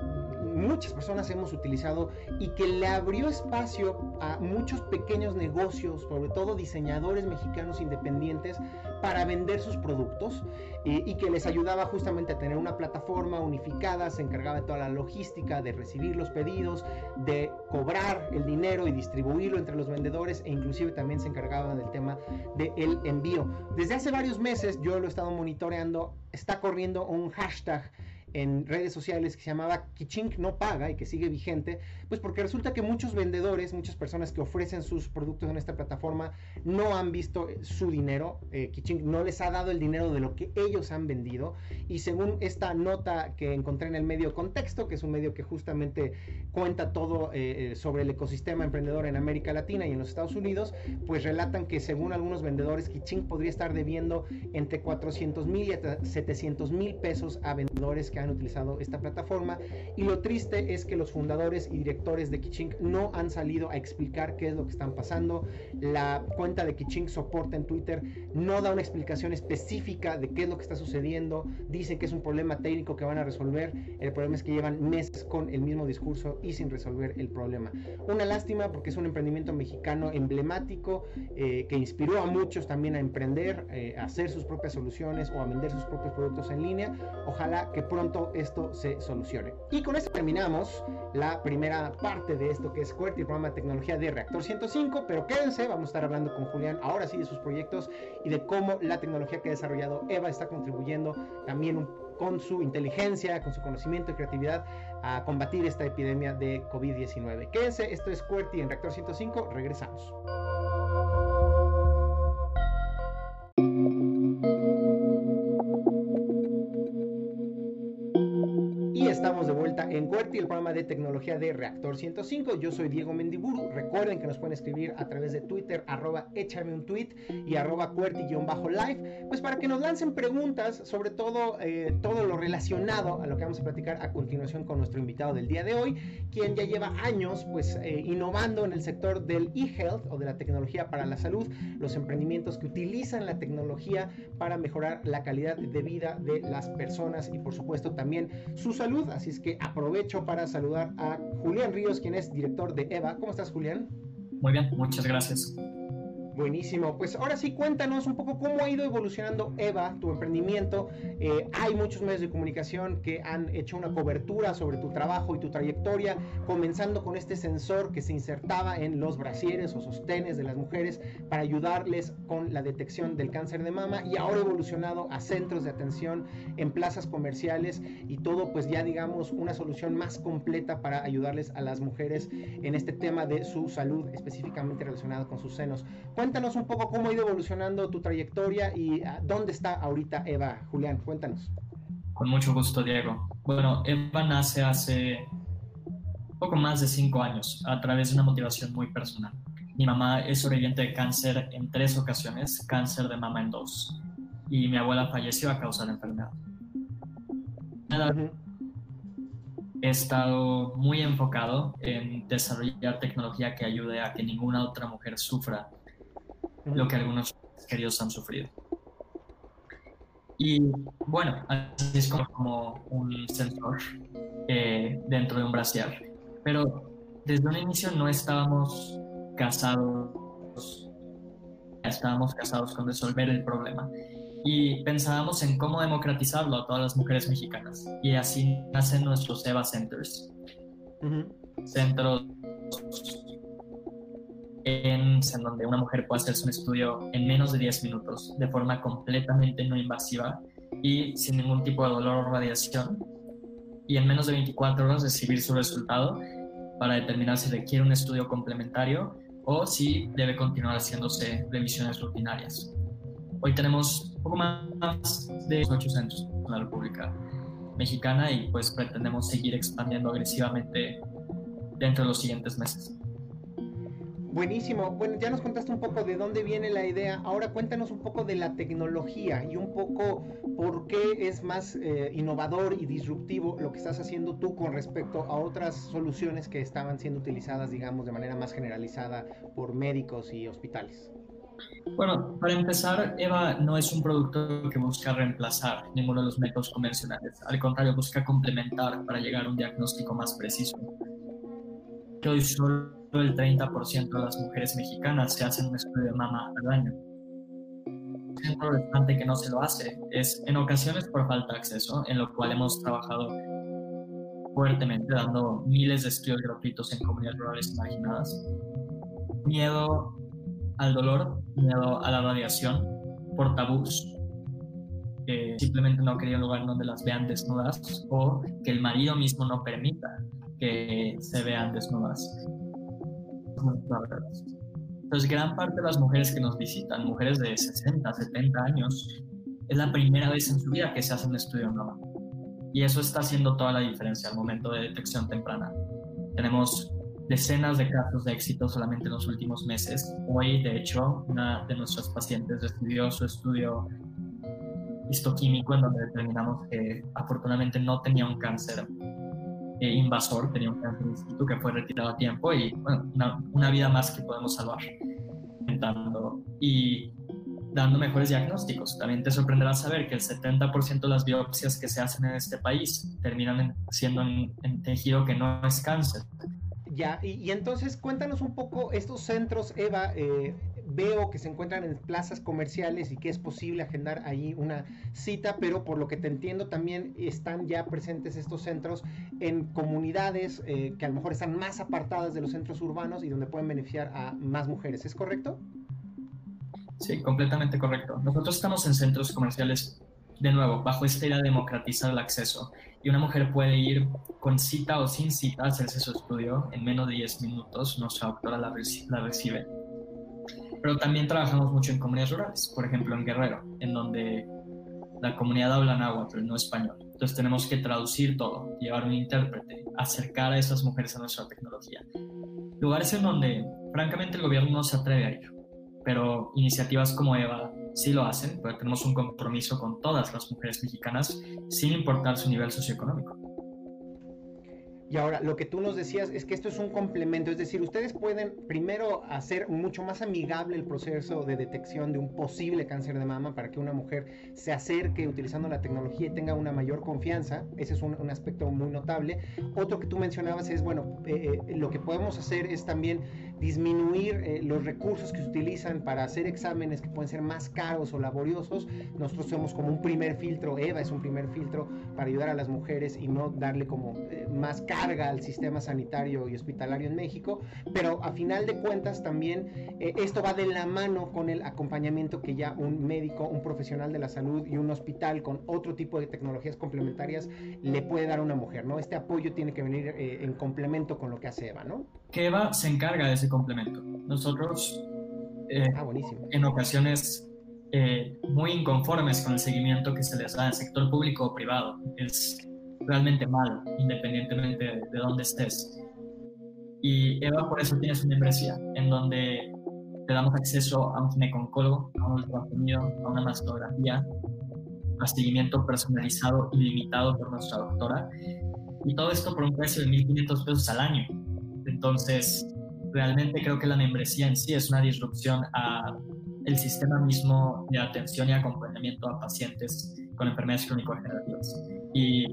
muchas personas hemos utilizado y que le abrió espacio a muchos pequeños negocios, sobre todo diseñadores mexicanos independientes, para vender sus productos y que les ayudaba justamente a tener una plataforma unificada, se encargaba de toda la logística, de recibir los pedidos, de cobrar el dinero y distribuirlo entre los vendedores e inclusive también se encargaba del tema del envío. Desde hace varios meses yo lo he estado monitoreando, está corriendo un hashtag en redes sociales que se llamaba Kichink no paga y que sigue vigente, pues porque resulta que muchos vendedores, muchas personas que ofrecen sus productos en esta plataforma no han visto su dinero, eh, no les ha dado el dinero de lo que ellos han vendido. Y según esta nota que encontré en el medio Contexto, que es un medio que justamente cuenta todo eh, eh, sobre el ecosistema emprendedor en América Latina y en los Estados Unidos, pues relatan que según algunos vendedores Kichink podría estar debiendo entre 400 mil y 700 mil pesos a vendedores que han utilizado esta plataforma y lo triste es que los fundadores y directores de Kichink no han salido a explicar qué es lo que están pasando. La cuenta de Kichink soporta en Twitter no da una explicación específica de qué es lo que está sucediendo. Dicen que es un problema técnico que van a resolver. El problema es que llevan meses con el mismo discurso y sin resolver el problema. Una lástima porque es un emprendimiento mexicano emblemático eh, que inspiró a muchos también a emprender, eh, a hacer sus propias soluciones o a vender sus propios productos en línea. Ojalá que pronto esto se solucione. Y con esto terminamos la primera parte de esto que es QWERTY, el programa de tecnología de Reactor 105, pero quédense, vamos a estar hablando con Julián ahora sí de sus proyectos y de cómo la tecnología que ha desarrollado Eva está contribuyendo también con su inteligencia, con su conocimiento y creatividad a combatir esta epidemia de COVID-19. Quédense, esto es QWERTY en Reactor 105, regresamos. that en Cuerti, el programa de tecnología de Reactor 105. Yo soy Diego Mendiburu. Recuerden que nos pueden escribir a través de Twitter, arroba échame un tweet y arroba cuerti-live, pues para que nos lancen preguntas, sobre todo eh, todo lo relacionado a lo que vamos a platicar a continuación con nuestro invitado del día de hoy, quien ya lleva años pues eh, innovando en el sector del e-health o de la tecnología para la salud, los emprendimientos que utilizan la tecnología para mejorar la calidad de vida de las personas y por supuesto también su salud. Así es que aprovecho para saludar a Julián Ríos, quien es director de EVA. ¿Cómo estás, Julián? Muy bien, muchas gracias. Buenísimo. Pues ahora sí, cuéntanos un poco cómo ha ido evolucionando Eva, tu emprendimiento. Eh, hay muchos medios de comunicación que han hecho una cobertura sobre tu trabajo y tu trayectoria, comenzando con este sensor que se insertaba en los brasieres o sostenes de las mujeres para ayudarles con la detección del cáncer de mama y ahora evolucionado a centros de atención en plazas comerciales y todo pues ya digamos una solución más completa para ayudarles a las mujeres en este tema de su salud específicamente relacionado con sus senos cuéntanos un poco cómo ha ido evolucionando tu trayectoria y ah, dónde está ahorita Eva. Julián, cuéntanos. Con mucho gusto, Diego. Bueno, Eva nace hace poco más de cinco años a través de una motivación muy personal. Mi mamá es sobreviviente de cáncer en tres ocasiones, cáncer de mama en dos, y mi abuela falleció a causa de la enfermedad. He estado muy enfocado en desarrollar tecnología que ayude a que ninguna otra mujer sufra lo que algunos queridos han sufrido. Y bueno, así es como, un sensor eh, dentro de un brasier. Pero desde un inicio no estábamos casados, estábamos casados con resolver el problema. Y pensábamos en cómo democratizarlo a todas las mujeres mexicanas. Y así nacen nuestros EVA Centers. Centros en, donde una mujer puede hacerse un estudio en menos de 10 minutos de forma completamente no invasiva y sin ningún tipo de dolor o radiación y en menos de 24 horas recibir su resultado para determinar si requiere un estudio complementario o si debe continuar haciéndose revisiones rutinarias. Hoy tenemos poco más de 8 centros en la República Mexicana y pues pretendemos seguir expandiendo agresivamente dentro de los siguientes meses. Buenísimo. Bueno, ya nos contaste un poco de dónde viene la idea. Ahora cuéntanos un poco de la tecnología y un poco por qué es más eh, innovador y disruptivo lo que estás haciendo tú con respecto a otras soluciones que estaban siendo utilizadas, digamos, de manera más generalizada por médicos y hospitales. Bueno, para empezar, EVA no es un producto que busca reemplazar ninguno de los métodos convencionales. Al contrario, busca complementar para llegar a un diagnóstico más preciso. Que hoy solo el 30% de las mujeres mexicanas se hacen un estudio de mama al año. El restante que no se lo hace es en ocasiones por falta de acceso, en lo cual hemos trabajado fuertemente dando miles de estudios gratuitos en comunidades rurales marginadas. Miedo al dolor, miedo a la radiación por tabús, que simplemente no quería un lugar donde las vean desnudas o que el marido mismo no permita que se vean desnudas. Entonces, gran parte de las mujeres que nos visitan, mujeres de 60, 70 años, es la primera vez en su vida que se hace un estudio mama. Y eso está haciendo toda la diferencia al momento de detección temprana. Tenemos decenas de casos de éxito solamente en los últimos meses. Hoy, de hecho, una de nuestras pacientes recibió su estudio histoquímico en donde determinamos que afortunadamente no tenía un cáncer eh, invasor, tenía un instituto que fue retirado a tiempo y bueno, una, vida más que podemos salvar. Y dando mejores diagnósticos. También te sorprenderá saber que el 70% de las biopsias que se hacen en este país terminan siendo en tejido que no es cáncer. Ya, y, entonces cuéntanos un poco estos centros, Eva, eh, veo que se encuentran en plazas comerciales y que es posible agendar ahí una cita, pero por lo que te entiendo también están ya presentes estos centros en comunidades eh, que a lo mejor están más apartadas de los centros urbanos y donde pueden beneficiar a más mujeres, ¿es correcto? Sí, completamente correcto. Nosotros estamos en centros comerciales de nuevo, bajo esta idea de democratizar el acceso. Y una mujer puede ir con cita o sin cita a hacerse su estudio en menos de 10 minutos, nuestra doctora la, la recibe. Pero también trabajamos mucho en comunidades rurales, por ejemplo en Guerrero, en donde la comunidad habla náhuatl, no español. Entonces tenemos que traducir todo, llevar un intérprete, acercar a esas mujeres a nuestra tecnología. Lugares en donde, francamente, el gobierno no se atreve a ir, pero iniciativas como EVA sí lo hacen, porque tenemos un compromiso con todas las mujeres mexicanas, sin importar su nivel socioeconómico. Y ahora, lo que tú nos decías es que esto es un complemento, es decir, ustedes pueden primero hacer mucho más amigable el proceso de detección de un posible cáncer de mama para que una mujer se acerque utilizando la tecnología y tenga una mayor confianza. Ese es un, aspecto muy notable. Otro que tú mencionabas es, bueno, eh, eh, lo que podemos hacer es también disminuir eh, los recursos que se utilizan para hacer exámenes que pueden ser más caros o laboriosos. Nosotros somos como un primer filtro, EVA es un primer filtro para ayudar a las mujeres y no darle como más caro carga al sistema sanitario y hospitalario en México, pero a final de cuentas también eh, esto va de la mano con el acompañamiento que ya un médico, un profesional de la salud y un hospital con otro tipo de tecnologías complementarias le puede dar a una mujer, ¿no? Este apoyo tiene que venir eh, en complemento con lo que hace Eva, ¿no? Que Eva se encarga de ese complemento. Nosotros, eh, ah, en ocasiones muy inconformes con el seguimiento que se les da el sector público o privado. Es realmente mal, independientemente de, dónde estés. Y Eva por eso tiene su membresía, en donde te damos acceso a un ginecólogo, a un ultrasonido, a una mastografía, a seguimiento personalizado y limitado por nuestra doctora. Y todo esto por un precio de 1.500 pesos al año. Entonces, realmente creo que la membresía en sí es una disrupción a el sistema mismo de atención y acompañamiento a pacientes con enfermedades crónico-degenerativas. Y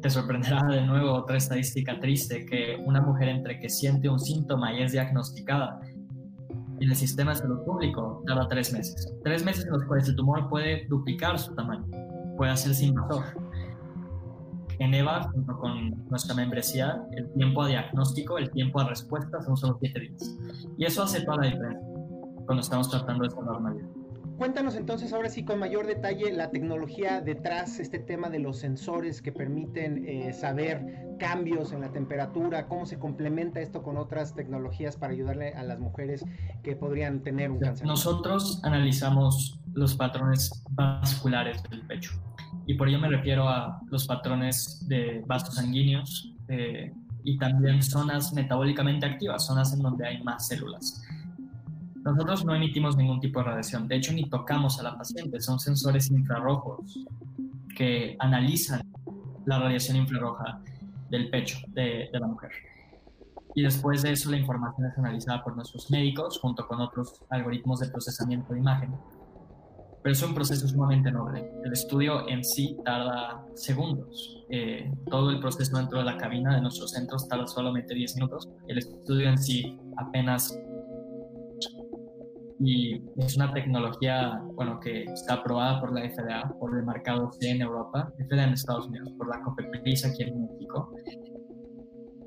te sorprenderá de nuevo otra estadística triste, que una mujer entre que siente un síntoma y es diagnosticada en el sistema de salud público tarda tres meses. Tres meses en los cuales el tumor puede duplicar su tamaño, puede hacerse invasor. En EVA, junto con nuestra membresía, el tiempo a diagnóstico, el tiempo a respuesta son solo siete días. Y eso hace toda la diferencia cuando estamos tratando de esta normalidad cuéntanos entonces ahora sí con mayor detalle la tecnología detrás, este tema de los sensores que permiten eh, saber cambios en la temperatura, cómo se complementa esto con otras tecnologías para ayudarle a las mujeres que podrían tener un cáncer. Nosotros analizamos los patrones vasculares del pecho y por ello me refiero a los patrones de vasos sanguíneos eh, y también zonas metabólicamente activas, zonas en donde hay más células. Nosotros no emitimos ningún tipo de radiación, de hecho ni tocamos a la paciente, son sensores infrarrojos que analizan la radiación infrarroja del pecho de, la mujer. Y después de eso la información es analizada por nuestros médicos junto con otros algoritmos de procesamiento de imagen. Pero es un proceso sumamente noble. El estudio en sí tarda segundos. Eh, todo el proceso dentro de la cabina de nuestros centros tarda solamente 10 minutos. El estudio en sí apenas y es una tecnología bueno, que está aprobada por la FDA, por el mercado C en Europa, FDA en Estados Unidos, por la COFEPRIS aquí en México.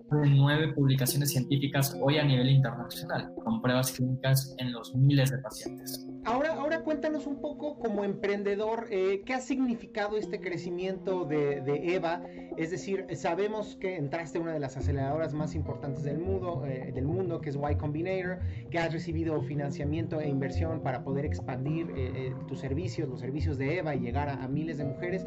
De nueve publicaciones científicas hoy a nivel internacional, con pruebas clínicas en los miles de pacientes. Ahora, ahora cuéntanos un poco como emprendedor, eh, ¿qué ha significado este crecimiento de, EVA? Es decir, sabemos que entraste en una de las aceleradoras más importantes del mundo, eh, del mundo que es Y Combinator, que has recibido financiamiento e inversión para poder expandir eh, tus servicios, los servicios de EVA y llegar a, miles de mujeres.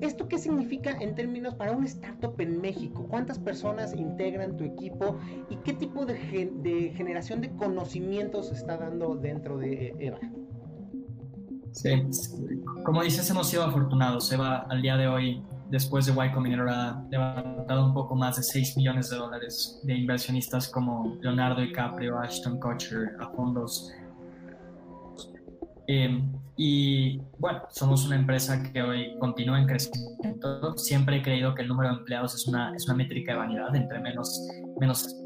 ¿Esto qué significa en términos para un startup en México? ¿Cuántas personas integran tu equipo y qué tipo de, de generación de conocimientos está dando dentro de EVA? Sí, como dices, hemos sido afortunados. Eva al día de hoy, después de Y Combinator, ha levantado un poco más de 6 millones de dólares de inversionistas como Leonardo DiCaprio, Ashton Kutcher, a fondos. Em, y bueno, somos una empresa que hoy continúa en crecimiento. Siempre he creído que el número de empleados es una, es una métrica de vanidad. Entre menos, menos,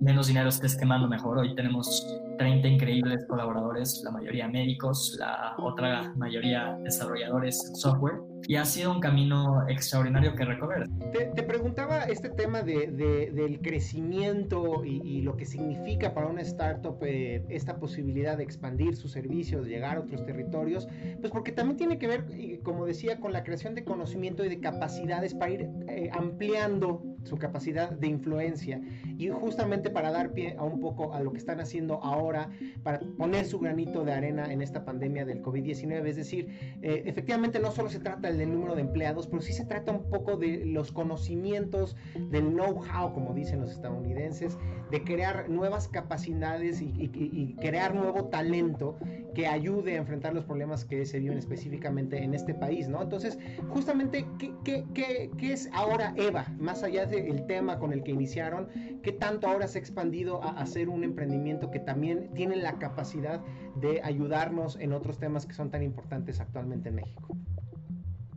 menos dinero estés quemando, mejor. Hoy tenemos 30 increíbles colaboradores, la mayoría médicos, la otra mayoría desarrolladores de software. Y ha sido un camino extraordinario que recorrer. Te, preguntaba este tema de, del crecimiento y, lo que significa para una startup eh, esta posibilidad de expandir sus servicios, llegar a otros territorios, pues porque también tiene que ver, como decía, con la creación de conocimiento y de capacidades para ir eh, ampliando su capacidad de influencia y justamente para dar pie a un poco a lo que están haciendo ahora ahora para poner su granito de arena en esta pandemia del COVID-19. Es decir, eh, efectivamente no solo se trata del número de empleados, pero sí se trata un poco de los conocimientos, del know-how, como dicen los estadounidenses, de crear nuevas capacidades y, crear nuevo talento que ayude a enfrentar los problemas que se viven específicamente en este país, ¿no? Entonces, justamente, ¿qué, qué, qué, qué es ahora EVA? Más allá del tema con el que iniciaron, ¿qué tanto ahora se ha expandido a hacer un emprendimiento que también tiene la capacidad de ayudarnos en otros temas que son tan importantes actualmente en México?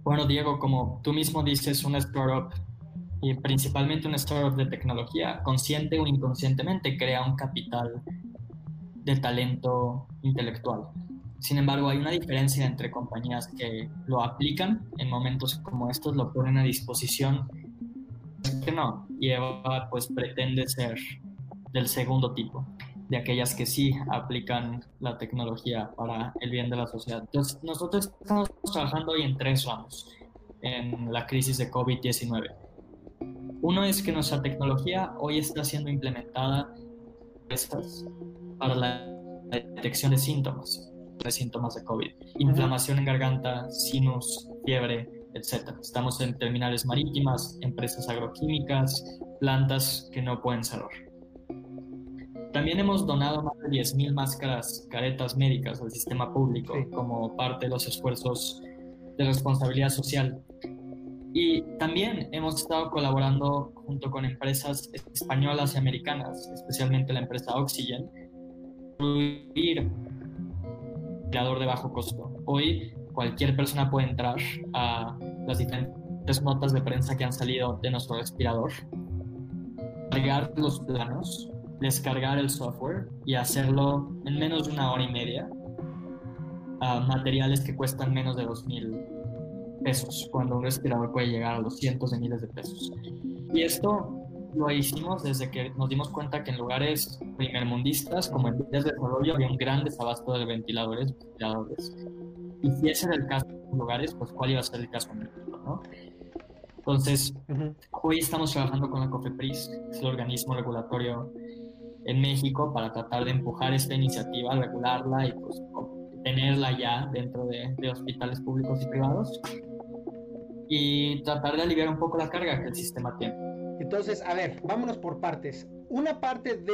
Bueno, Diego, como tú mismo dices, una startup y principalmente una startup de tecnología, consciente o inconscientemente, crea un capital de talento intelectual. Sin embargo, hay una diferencia entre compañías que lo aplican en momentos como estos, lo ponen a disposición, que no, y Eva pues pretende ser del segundo tipo, de aquellas que sí aplican la tecnología para el bien de la sociedad. Entonces, nosotros estamos trabajando hoy en tres ramos en la crisis de COVID-19. Uno es que nuestra tecnología hoy está siendo implementada para la detección de síntomas, de síntomas de COVID, inflamación en garganta, sinus, fiebre, etc. Estamos en terminales marítimas, empresas agroquímicas, plantas que no pueden cerrar. También hemos donado más de 10.000 máscaras, caretas médicas al sistema público como parte de los esfuerzos de responsabilidad social. Y también hemos estado colaborando junto con empresas españolas y americanas, especialmente la empresa Oxygen, incluir creador de bajo costo. Hoy cualquier persona puede entrar a las diferentes notas de prensa que han salido de nuestro respirador, cargar los planos, descargar el software y hacerlo en menos de una hora y media a materiales que cuestan menos de dos mil pesos, cuando un respirador puede llegar a los cientos de miles de pesos. Y esto lo hicimos desde que nos dimos cuenta que en lugares primermundistas como en vías de desarrollo había un gran desabasto de ventiladores, ventiladores. Y si ese era el caso en lugares, pues cuál iba a ser el caso en México, ¿no? Entonces, hoy estamos trabajando con la COFEPRIS, es el organismo regulatorio en México, para tratar de empujar esta iniciativa, regularla y pues tenerla ya dentro de, de hospitales públicos y privados y tratar de aliviar un poco la carga que el sistema tiene. Entonces, a ver, vámonos por partes. Una parte de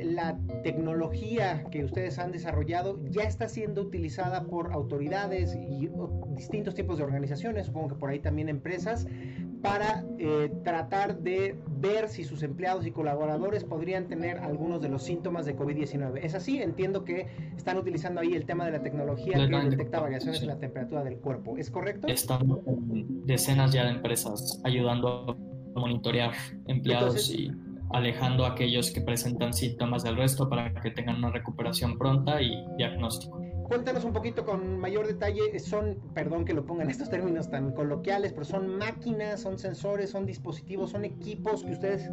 eh, la tecnología que ustedes han desarrollado ya está siendo utilizada por autoridades y distintos tipos de organizaciones, supongo que por ahí también empresas, para eh, tratar de ver si sus empleados y colaboradores podrían tener algunos de los síntomas de COVID-19. ¿Es así? Entiendo que están utilizando ahí el tema de la tecnología que detecta variaciones en la temperatura del cuerpo. ¿Es correcto? Están decenas ya de empresas ayudando a monitorear empleados y alejando a aquellos que presentan síntomas del resto para que tengan una recuperación pronta y diagnóstico. Cuéntanos un poquito con mayor detalle, son, perdón que lo pongan estos términos tan coloquiales, pero son máquinas, son sensores, son dispositivos, son equipos que ustedes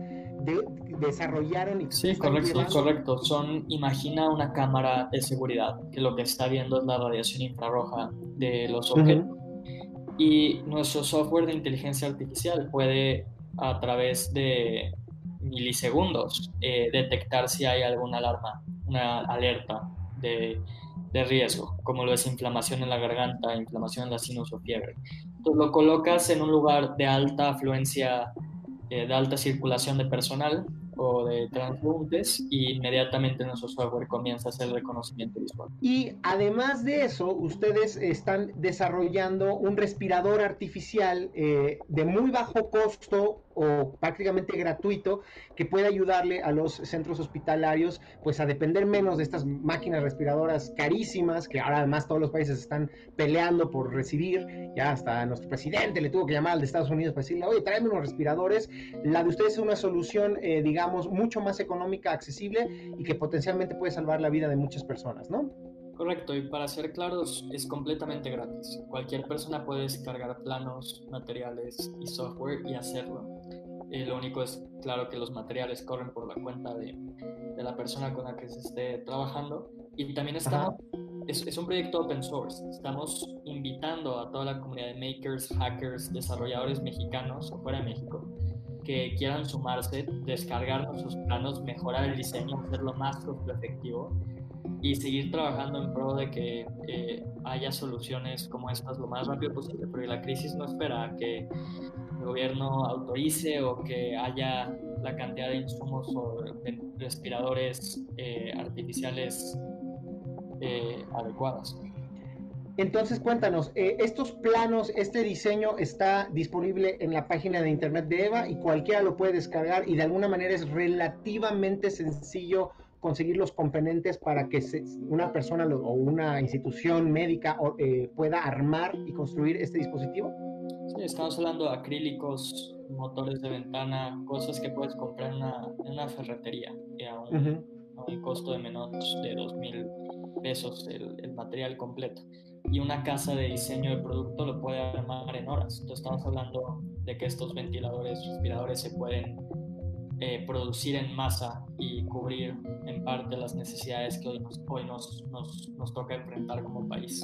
desarrollaron y Sí, correcto, correcto. Son, imagina una cámara de seguridad que lo que está viendo es la radiación infrarroja de los objetos. Y nuestro software de inteligencia artificial puede, a través de milisegundos, eh, detectar si hay alguna alarma, una alerta de de riesgo, como lo es inflamación en la garganta, inflamación en la sinus o fiebre. Entonces lo colocas en un lugar de alta afluencia, eh, de alta circulación de personal o de transpuntes y inmediatamente nuestro software comienza a hacer reconocimiento visual. Y además de eso, ustedes están desarrollando un respirador artificial eh, de muy bajo costo o prácticamente gratuito que puede ayudarle a los centros hospitalarios pues a depender menos de estas máquinas respiradoras carísimas que ahora además todos los países están peleando por recibir ya hasta nuestro presidente le tuvo que llamar al de Estados Unidos para decirle oye tráeme unos respiradores la de ustedes es una solución eh, digamos mucho más económica accesible y que potencialmente puede salvar la vida de muchas personas ¿no? Correcto, y para ser claros, es completamente gratis. Cualquier persona puede descargar planos, materiales y software y hacerlo. Eh, lo único es, claro, que los materiales corren por la cuenta de, de la persona con la que se esté trabajando. Y también estamos, es, es, un proyecto open source. Estamos invitando a toda la comunidad de makers, hackers, desarrolladores mexicanos o fuera de México que quieran sumarse, descargar nuestros planos, mejorar el diseño, hacerlo más efectivo y seguir trabajando en pro de que eh, haya soluciones como estas lo más rápido posible, porque la crisis no espera que el gobierno autorice o que haya la cantidad de insumos o de respiradores eh, artificiales eh, adecuadas. Entonces, cuéntanos, eh, estos planos, este diseño está disponible en la página de internet de EVA y cualquiera lo puede descargar y de alguna manera es relativamente sencillo conseguir los componentes para que una persona o una institución médica eh, pueda armar y construir este dispositivo? Sí, estamos hablando de acrílicos, motores de ventana, cosas que puedes comprar en una, ferretería a un, a un, costo de menos de 2 mil pesos el, el material completo y una casa de diseño de producto lo puede armar en horas. Entonces estamos hablando de que estos ventiladores, respiradores se pueden eh, producir en masa y cubrir en parte las necesidades que hoy nos, hoy nos, nos, toca enfrentar como país.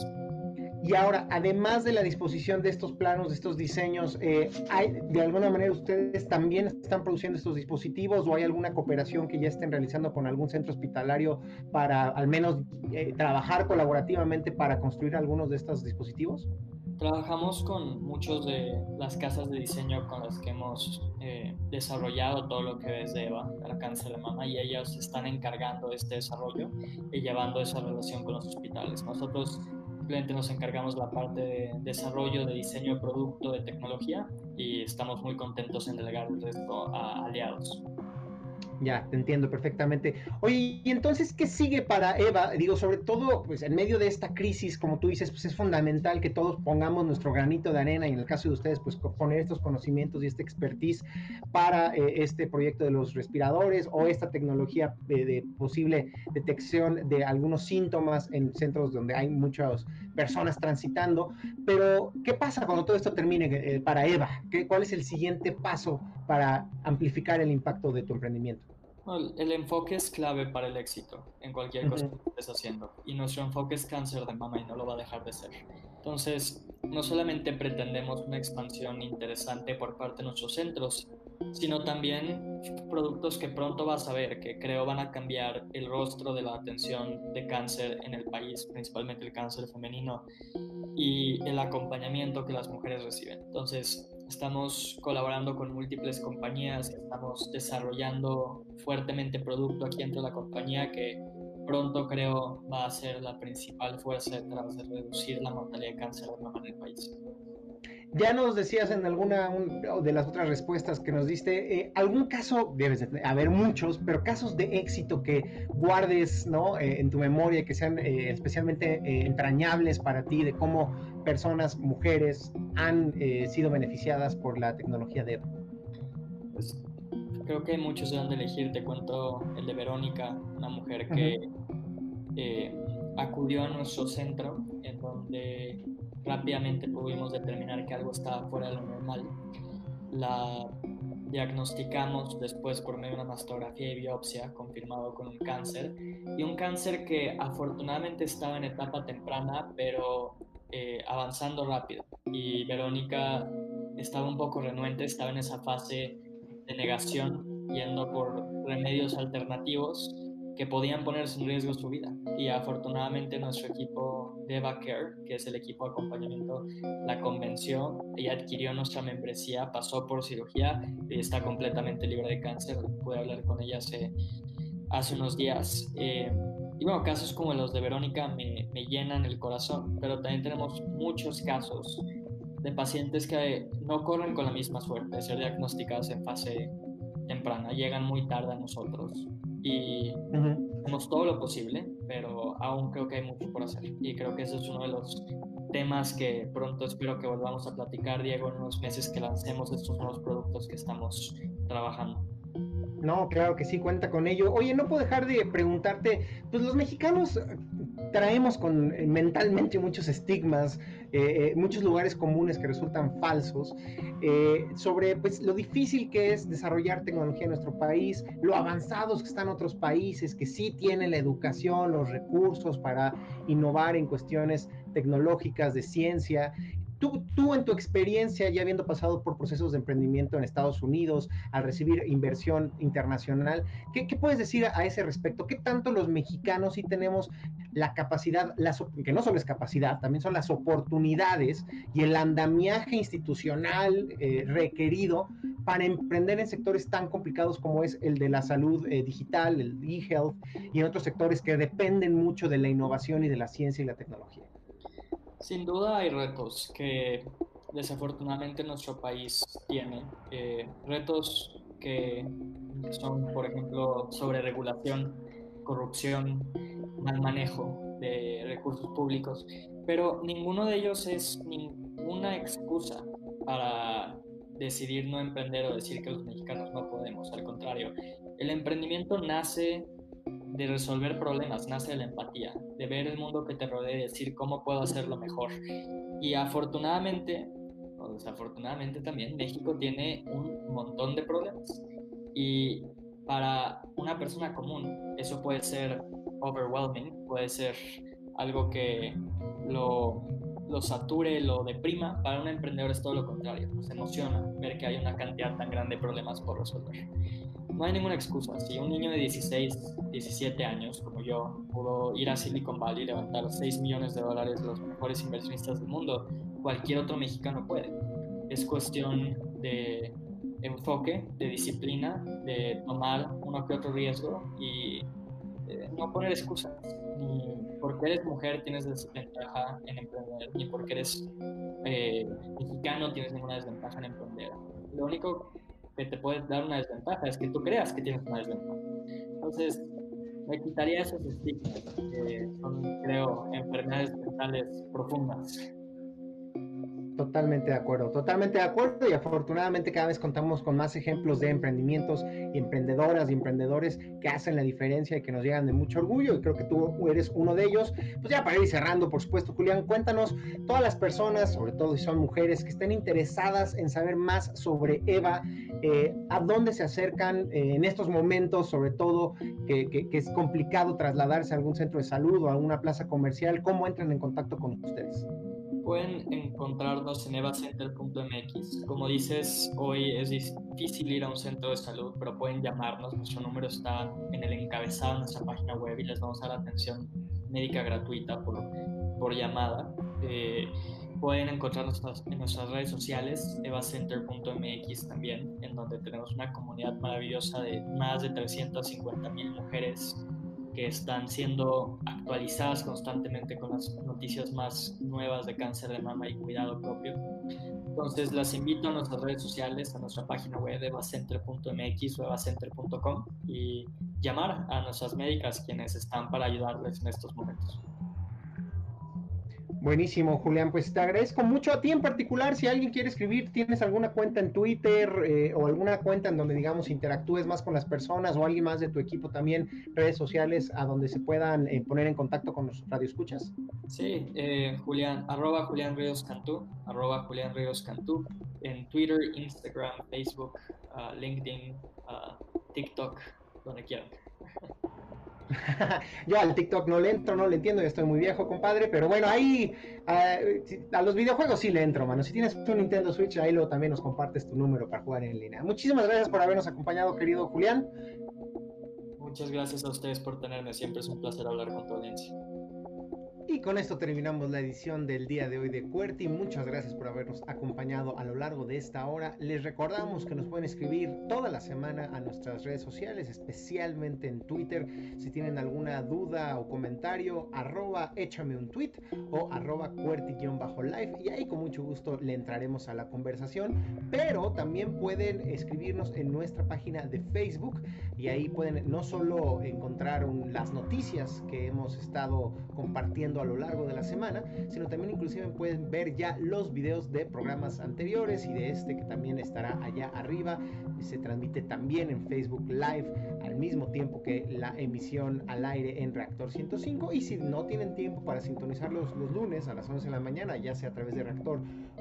Y ahora, además de la disposición de estos planos, de estos diseños, eh, ¿hay, ¿de alguna manera ustedes también están produciendo estos dispositivos o hay alguna cooperación que ya estén realizando con algún centro hospitalario para al menos eh, trabajar colaborativamente para construir algunos de estos dispositivos? Trabajamos con muchos de las casas de diseño con las que hemos eh, desarrollado todo lo que es de EVA, el cáncer de mama, y ellos están encargando este desarrollo y llevando esa relación con los hospitales. Nosotros Simplemente nos encargamos la parte de desarrollo, de diseño de producto, de tecnología y estamos muy contentos en delegar el resto a aliados. Ya, te entiendo perfectamente. Oye, y entonces, ¿qué sigue para Eva? Digo, sobre todo, pues en medio de esta crisis, como tú dices, pues es fundamental que todos pongamos nuestro granito de arena y en el caso de ustedes, pues poner estos conocimientos y esta expertise para eh, este proyecto de los respiradores o esta tecnología de, posible detección de algunos síntomas en centros donde hay muchas personas transitando. Pero, ¿qué pasa cuando todo esto termine eh, para Eva? ¿Qué, ¿Cuál es el siguiente paso para amplificar el impacto de tu emprendimiento? El enfoque es clave para el éxito en cualquier cosa que estés haciendo. Y nuestro enfoque es cáncer de mama y no lo va a dejar de ser. Entonces, no solamente pretendemos una expansión interesante por parte de nuestros centros, sino también productos que pronto vas a ver, que creo van a cambiar el rostro de la atención de cáncer en el país, principalmente el cáncer femenino y el acompañamiento que las mujeres reciben. Entonces, Estamos colaborando con múltiples compañías, estamos desarrollando fuertemente producto aquí dentro de la compañía que pronto creo va a ser la principal fuerza detrás de reducir la mortalidad de cáncer de mama en el país. Ya nos decías en alguna de las otras respuestas que nos diste, eh, algún caso, debes de haber muchos, pero casos de éxito que guardes ¿no? Eh, en tu memoria, que sean eh, especialmente entrañables para ti, de cómo personas, mujeres, han sido beneficiadas por la tecnología de pues, creo que muchos de donde elegir. Te cuento el de Verónica, una mujer que acudió a nuestro centro, en donde rápidamente pudimos determinar que algo estaba fuera de lo normal. La diagnosticamos después por medio de una mastografía y biopsia confirmado con un cáncer y un cáncer que afortunadamente estaba en etapa temprana pero eh, avanzando rápido y Verónica estaba un poco renuente, estaba en esa fase de negación yendo por remedios alternativos que podían ponerse en riesgo su vida. Y afortunadamente nuestro equipo Deva Care, que es el equipo de acompañamiento, la convenció, y adquirió nuestra membresía, pasó por cirugía y está completamente libre de cáncer. Pude hablar con ella hace, hace unos días. Eh, y bueno, casos como los de Verónica me, me llenan el corazón, pero también tenemos muchos casos de pacientes que no corren con la misma suerte de ser diagnosticados en fase temprana, llegan muy tarde a nosotros y hacemos todo lo posible, pero aún creo que hay mucho por hacer y creo que ese es uno de los temas que pronto espero que volvamos a platicar, Diego, en unos meses que lancemos estos nuevos productos que estamos trabajando. No, claro que sí, cuenta con ello. Oye, no puedo dejar de preguntarte, pues los mexicanos traemos con eh, mentalmente muchos estigmas, eh, eh, muchos lugares comunes que resultan falsos, sobre pues, lo difícil que es desarrollar tecnología en nuestro país, lo avanzados que están otros países que sí tienen la educación, los recursos para innovar en cuestiones tecnológicas, de ciencia, tú, tú en tu experiencia, ya habiendo pasado por procesos de emprendimiento en Estados Unidos, al recibir inversión internacional, ¿qué, puedes decir a, ese respecto? ¿Qué tanto los mexicanos sí tenemos la capacidad, las, que no solo es capacidad, también son las oportunidades y el andamiaje institucional eh, requerido para emprender en sectores tan complicados como es el de la salud eh, digital, el e-health y en otros sectores que dependen mucho de la innovación y de la ciencia y la tecnología? Sin duda hay retos que desafortunadamente nuestro país tiene. Eh, retos que son, por ejemplo, sobre regulación, corrupción, mal manejo de recursos públicos, pero ninguno de ellos es ninguna excusa para decidir no emprender o decir que los mexicanos no podemos. Al contrario, el emprendimiento nace de resolver problemas, nace la empatía, de ver el mundo que te rodea y decir cómo puedo hacerlo mejor. Y afortunadamente, o desafortunadamente también, México tiene un montón de problemas. Y para una persona común, eso puede ser overwhelming, puede ser algo que lo, lo sature, lo deprima. Para un emprendedor es todo lo contrario, nos emociona ver que hay una cantidad tan grande de problemas por resolver. No hay ninguna excusa. Si un niño de 16, 17 años, como yo, pudo ir a Silicon Valley y levantar 6 millones de dólares los mejores inversionistas del mundo, cualquier otro mexicano puede. Es cuestión de enfoque, de disciplina, de tomar uno que otro riesgo y eh, no poner excusas. Ni porque eres mujer tienes desventaja en emprender, ni porque eres eh, mexicano tienes ninguna desventaja en emprender. Lo único que te puede dar una desventaja es que tú creas que tienes una desventaja. Entonces, me quitaría esos estigmas, que son, creo, enfermedades mentales profundas. Totalmente de acuerdo, totalmente de acuerdo y afortunadamente cada vez contamos con más ejemplos de emprendimientos y emprendedoras y emprendedores que hacen la diferencia y que nos llegan de mucho orgullo y creo que tú eres uno de ellos. Pues ya para ir cerrando, por supuesto, Julián, cuéntanos todas las personas, sobre todo si son mujeres, que estén interesadas en saber más sobre Eva, eh, a dónde se acercan eh, en estos momentos, sobre todo que, que es complicado trasladarse a algún centro de salud o a alguna plaza comercial, ¿cómo entran en contacto con ustedes? Pueden encontrarnos en evacenter.mx. Como dices, hoy es difícil ir a un centro de salud, pero pueden llamarnos. Nuestro número está en el encabezado de nuestra página web y les vamos a dar atención médica gratuita por, por llamada. Eh, pueden encontrarnos en nuestras redes sociales, evacenter.mx también, en donde tenemos una comunidad maravillosa de más de 350 mil mujeres que están siendo actualizadas constantemente con las noticias más nuevas de cáncer de mama y cuidado propio. Entonces las invito a nuestras redes sociales, a nuestra página web evacenter.mx o evacenter.com y llamar a nuestras médicas quienes están para ayudarles en estos momentos. Buenísimo, Julián. Pues te agradezco mucho a ti en particular. Si alguien quiere escribir, tienes alguna cuenta en Twitter eh, o alguna cuenta en donde, digamos, interactúes más con las personas o alguien más de tu equipo también, redes sociales a donde se puedan eh, poner en contacto con los radioescuchas. Sí, eh, Julián, arroba Julián Ríos Cantú, arroba Julián Ríos Cantú, en Twitter, Instagram, Facebook, uh, LinkedIn, uh, TikTok, donde quieran. [LAUGHS] [LAUGHS] Yo al TikTok no le entro, no le entiendo, ya estoy muy viejo, compadre, pero bueno, ahí a los videojuegos sí le entro, mano. Si tienes un Nintendo Switch, ahí luego también nos compartes tu número para jugar en línea. Muchísimas gracias por habernos acompañado, querido Julián. Muchas gracias a ustedes por tenerme, siempre es un placer hablar con tu audiencia. Y con esto terminamos la edición del día de hoy de QWERTY. Muchas gracias por habernos acompañado a lo largo de esta hora. Les recordamos que nos pueden escribir toda la semana a nuestras redes sociales, especialmente en Twitter. Si tienen alguna duda o comentario, arroba échame un tweet o arroba QWERTY-live y ahí con mucho gusto le entraremos a la conversación. Pero también pueden escribirnos en nuestra página de Facebook y ahí pueden no solo encontrar las noticias que hemos estado compartiendo a lo largo de la semana, sino también inclusive pueden ver ya los videos de programas anteriores y de este que también estará allá arriba. Se transmite también en Facebook Live al mismo tiempo que la emisión al aire en Reactor 105 y si no tienen tiempo para sintonizarlos los lunes a las 11 de la mañana, ya sea a través de Reactor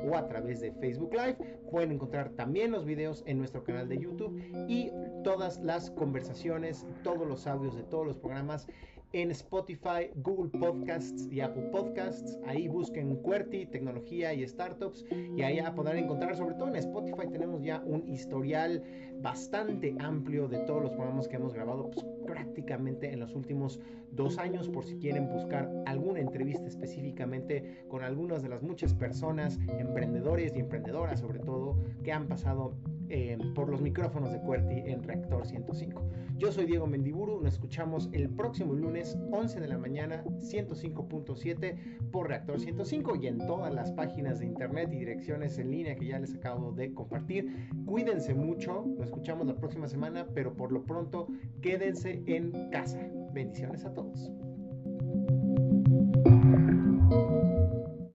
o a través de Facebook Live, pueden encontrar también los videos en nuestro canal de YouTube y todas las conversaciones, todos los audios de todos los programas en Spotify, Google Podcasts y Apple Podcasts. Ahí busquen QWERTY, tecnología y startups y ahí poder encontrar, sobre todo en Spotify tenemos ya un historial bastante amplio de todos los programas que hemos grabado pues, prácticamente en los últimos dos años por si quieren buscar alguna entrevista específicamente con algunas de las muchas personas, emprendedores y emprendedoras sobre todo, que han pasado eh, por los micrófonos de QWERTY en Reactor 105. Yo soy Diego Mendiburu, nos escuchamos el próximo lunes 11 de la mañana 105.7 por Reactor 105 y en todas las páginas de internet y direcciones en línea que ya les acabo de compartir. Cuídense mucho, escuchamos la próxima semana, pero por lo pronto quédense en casa. Bendiciones a todos.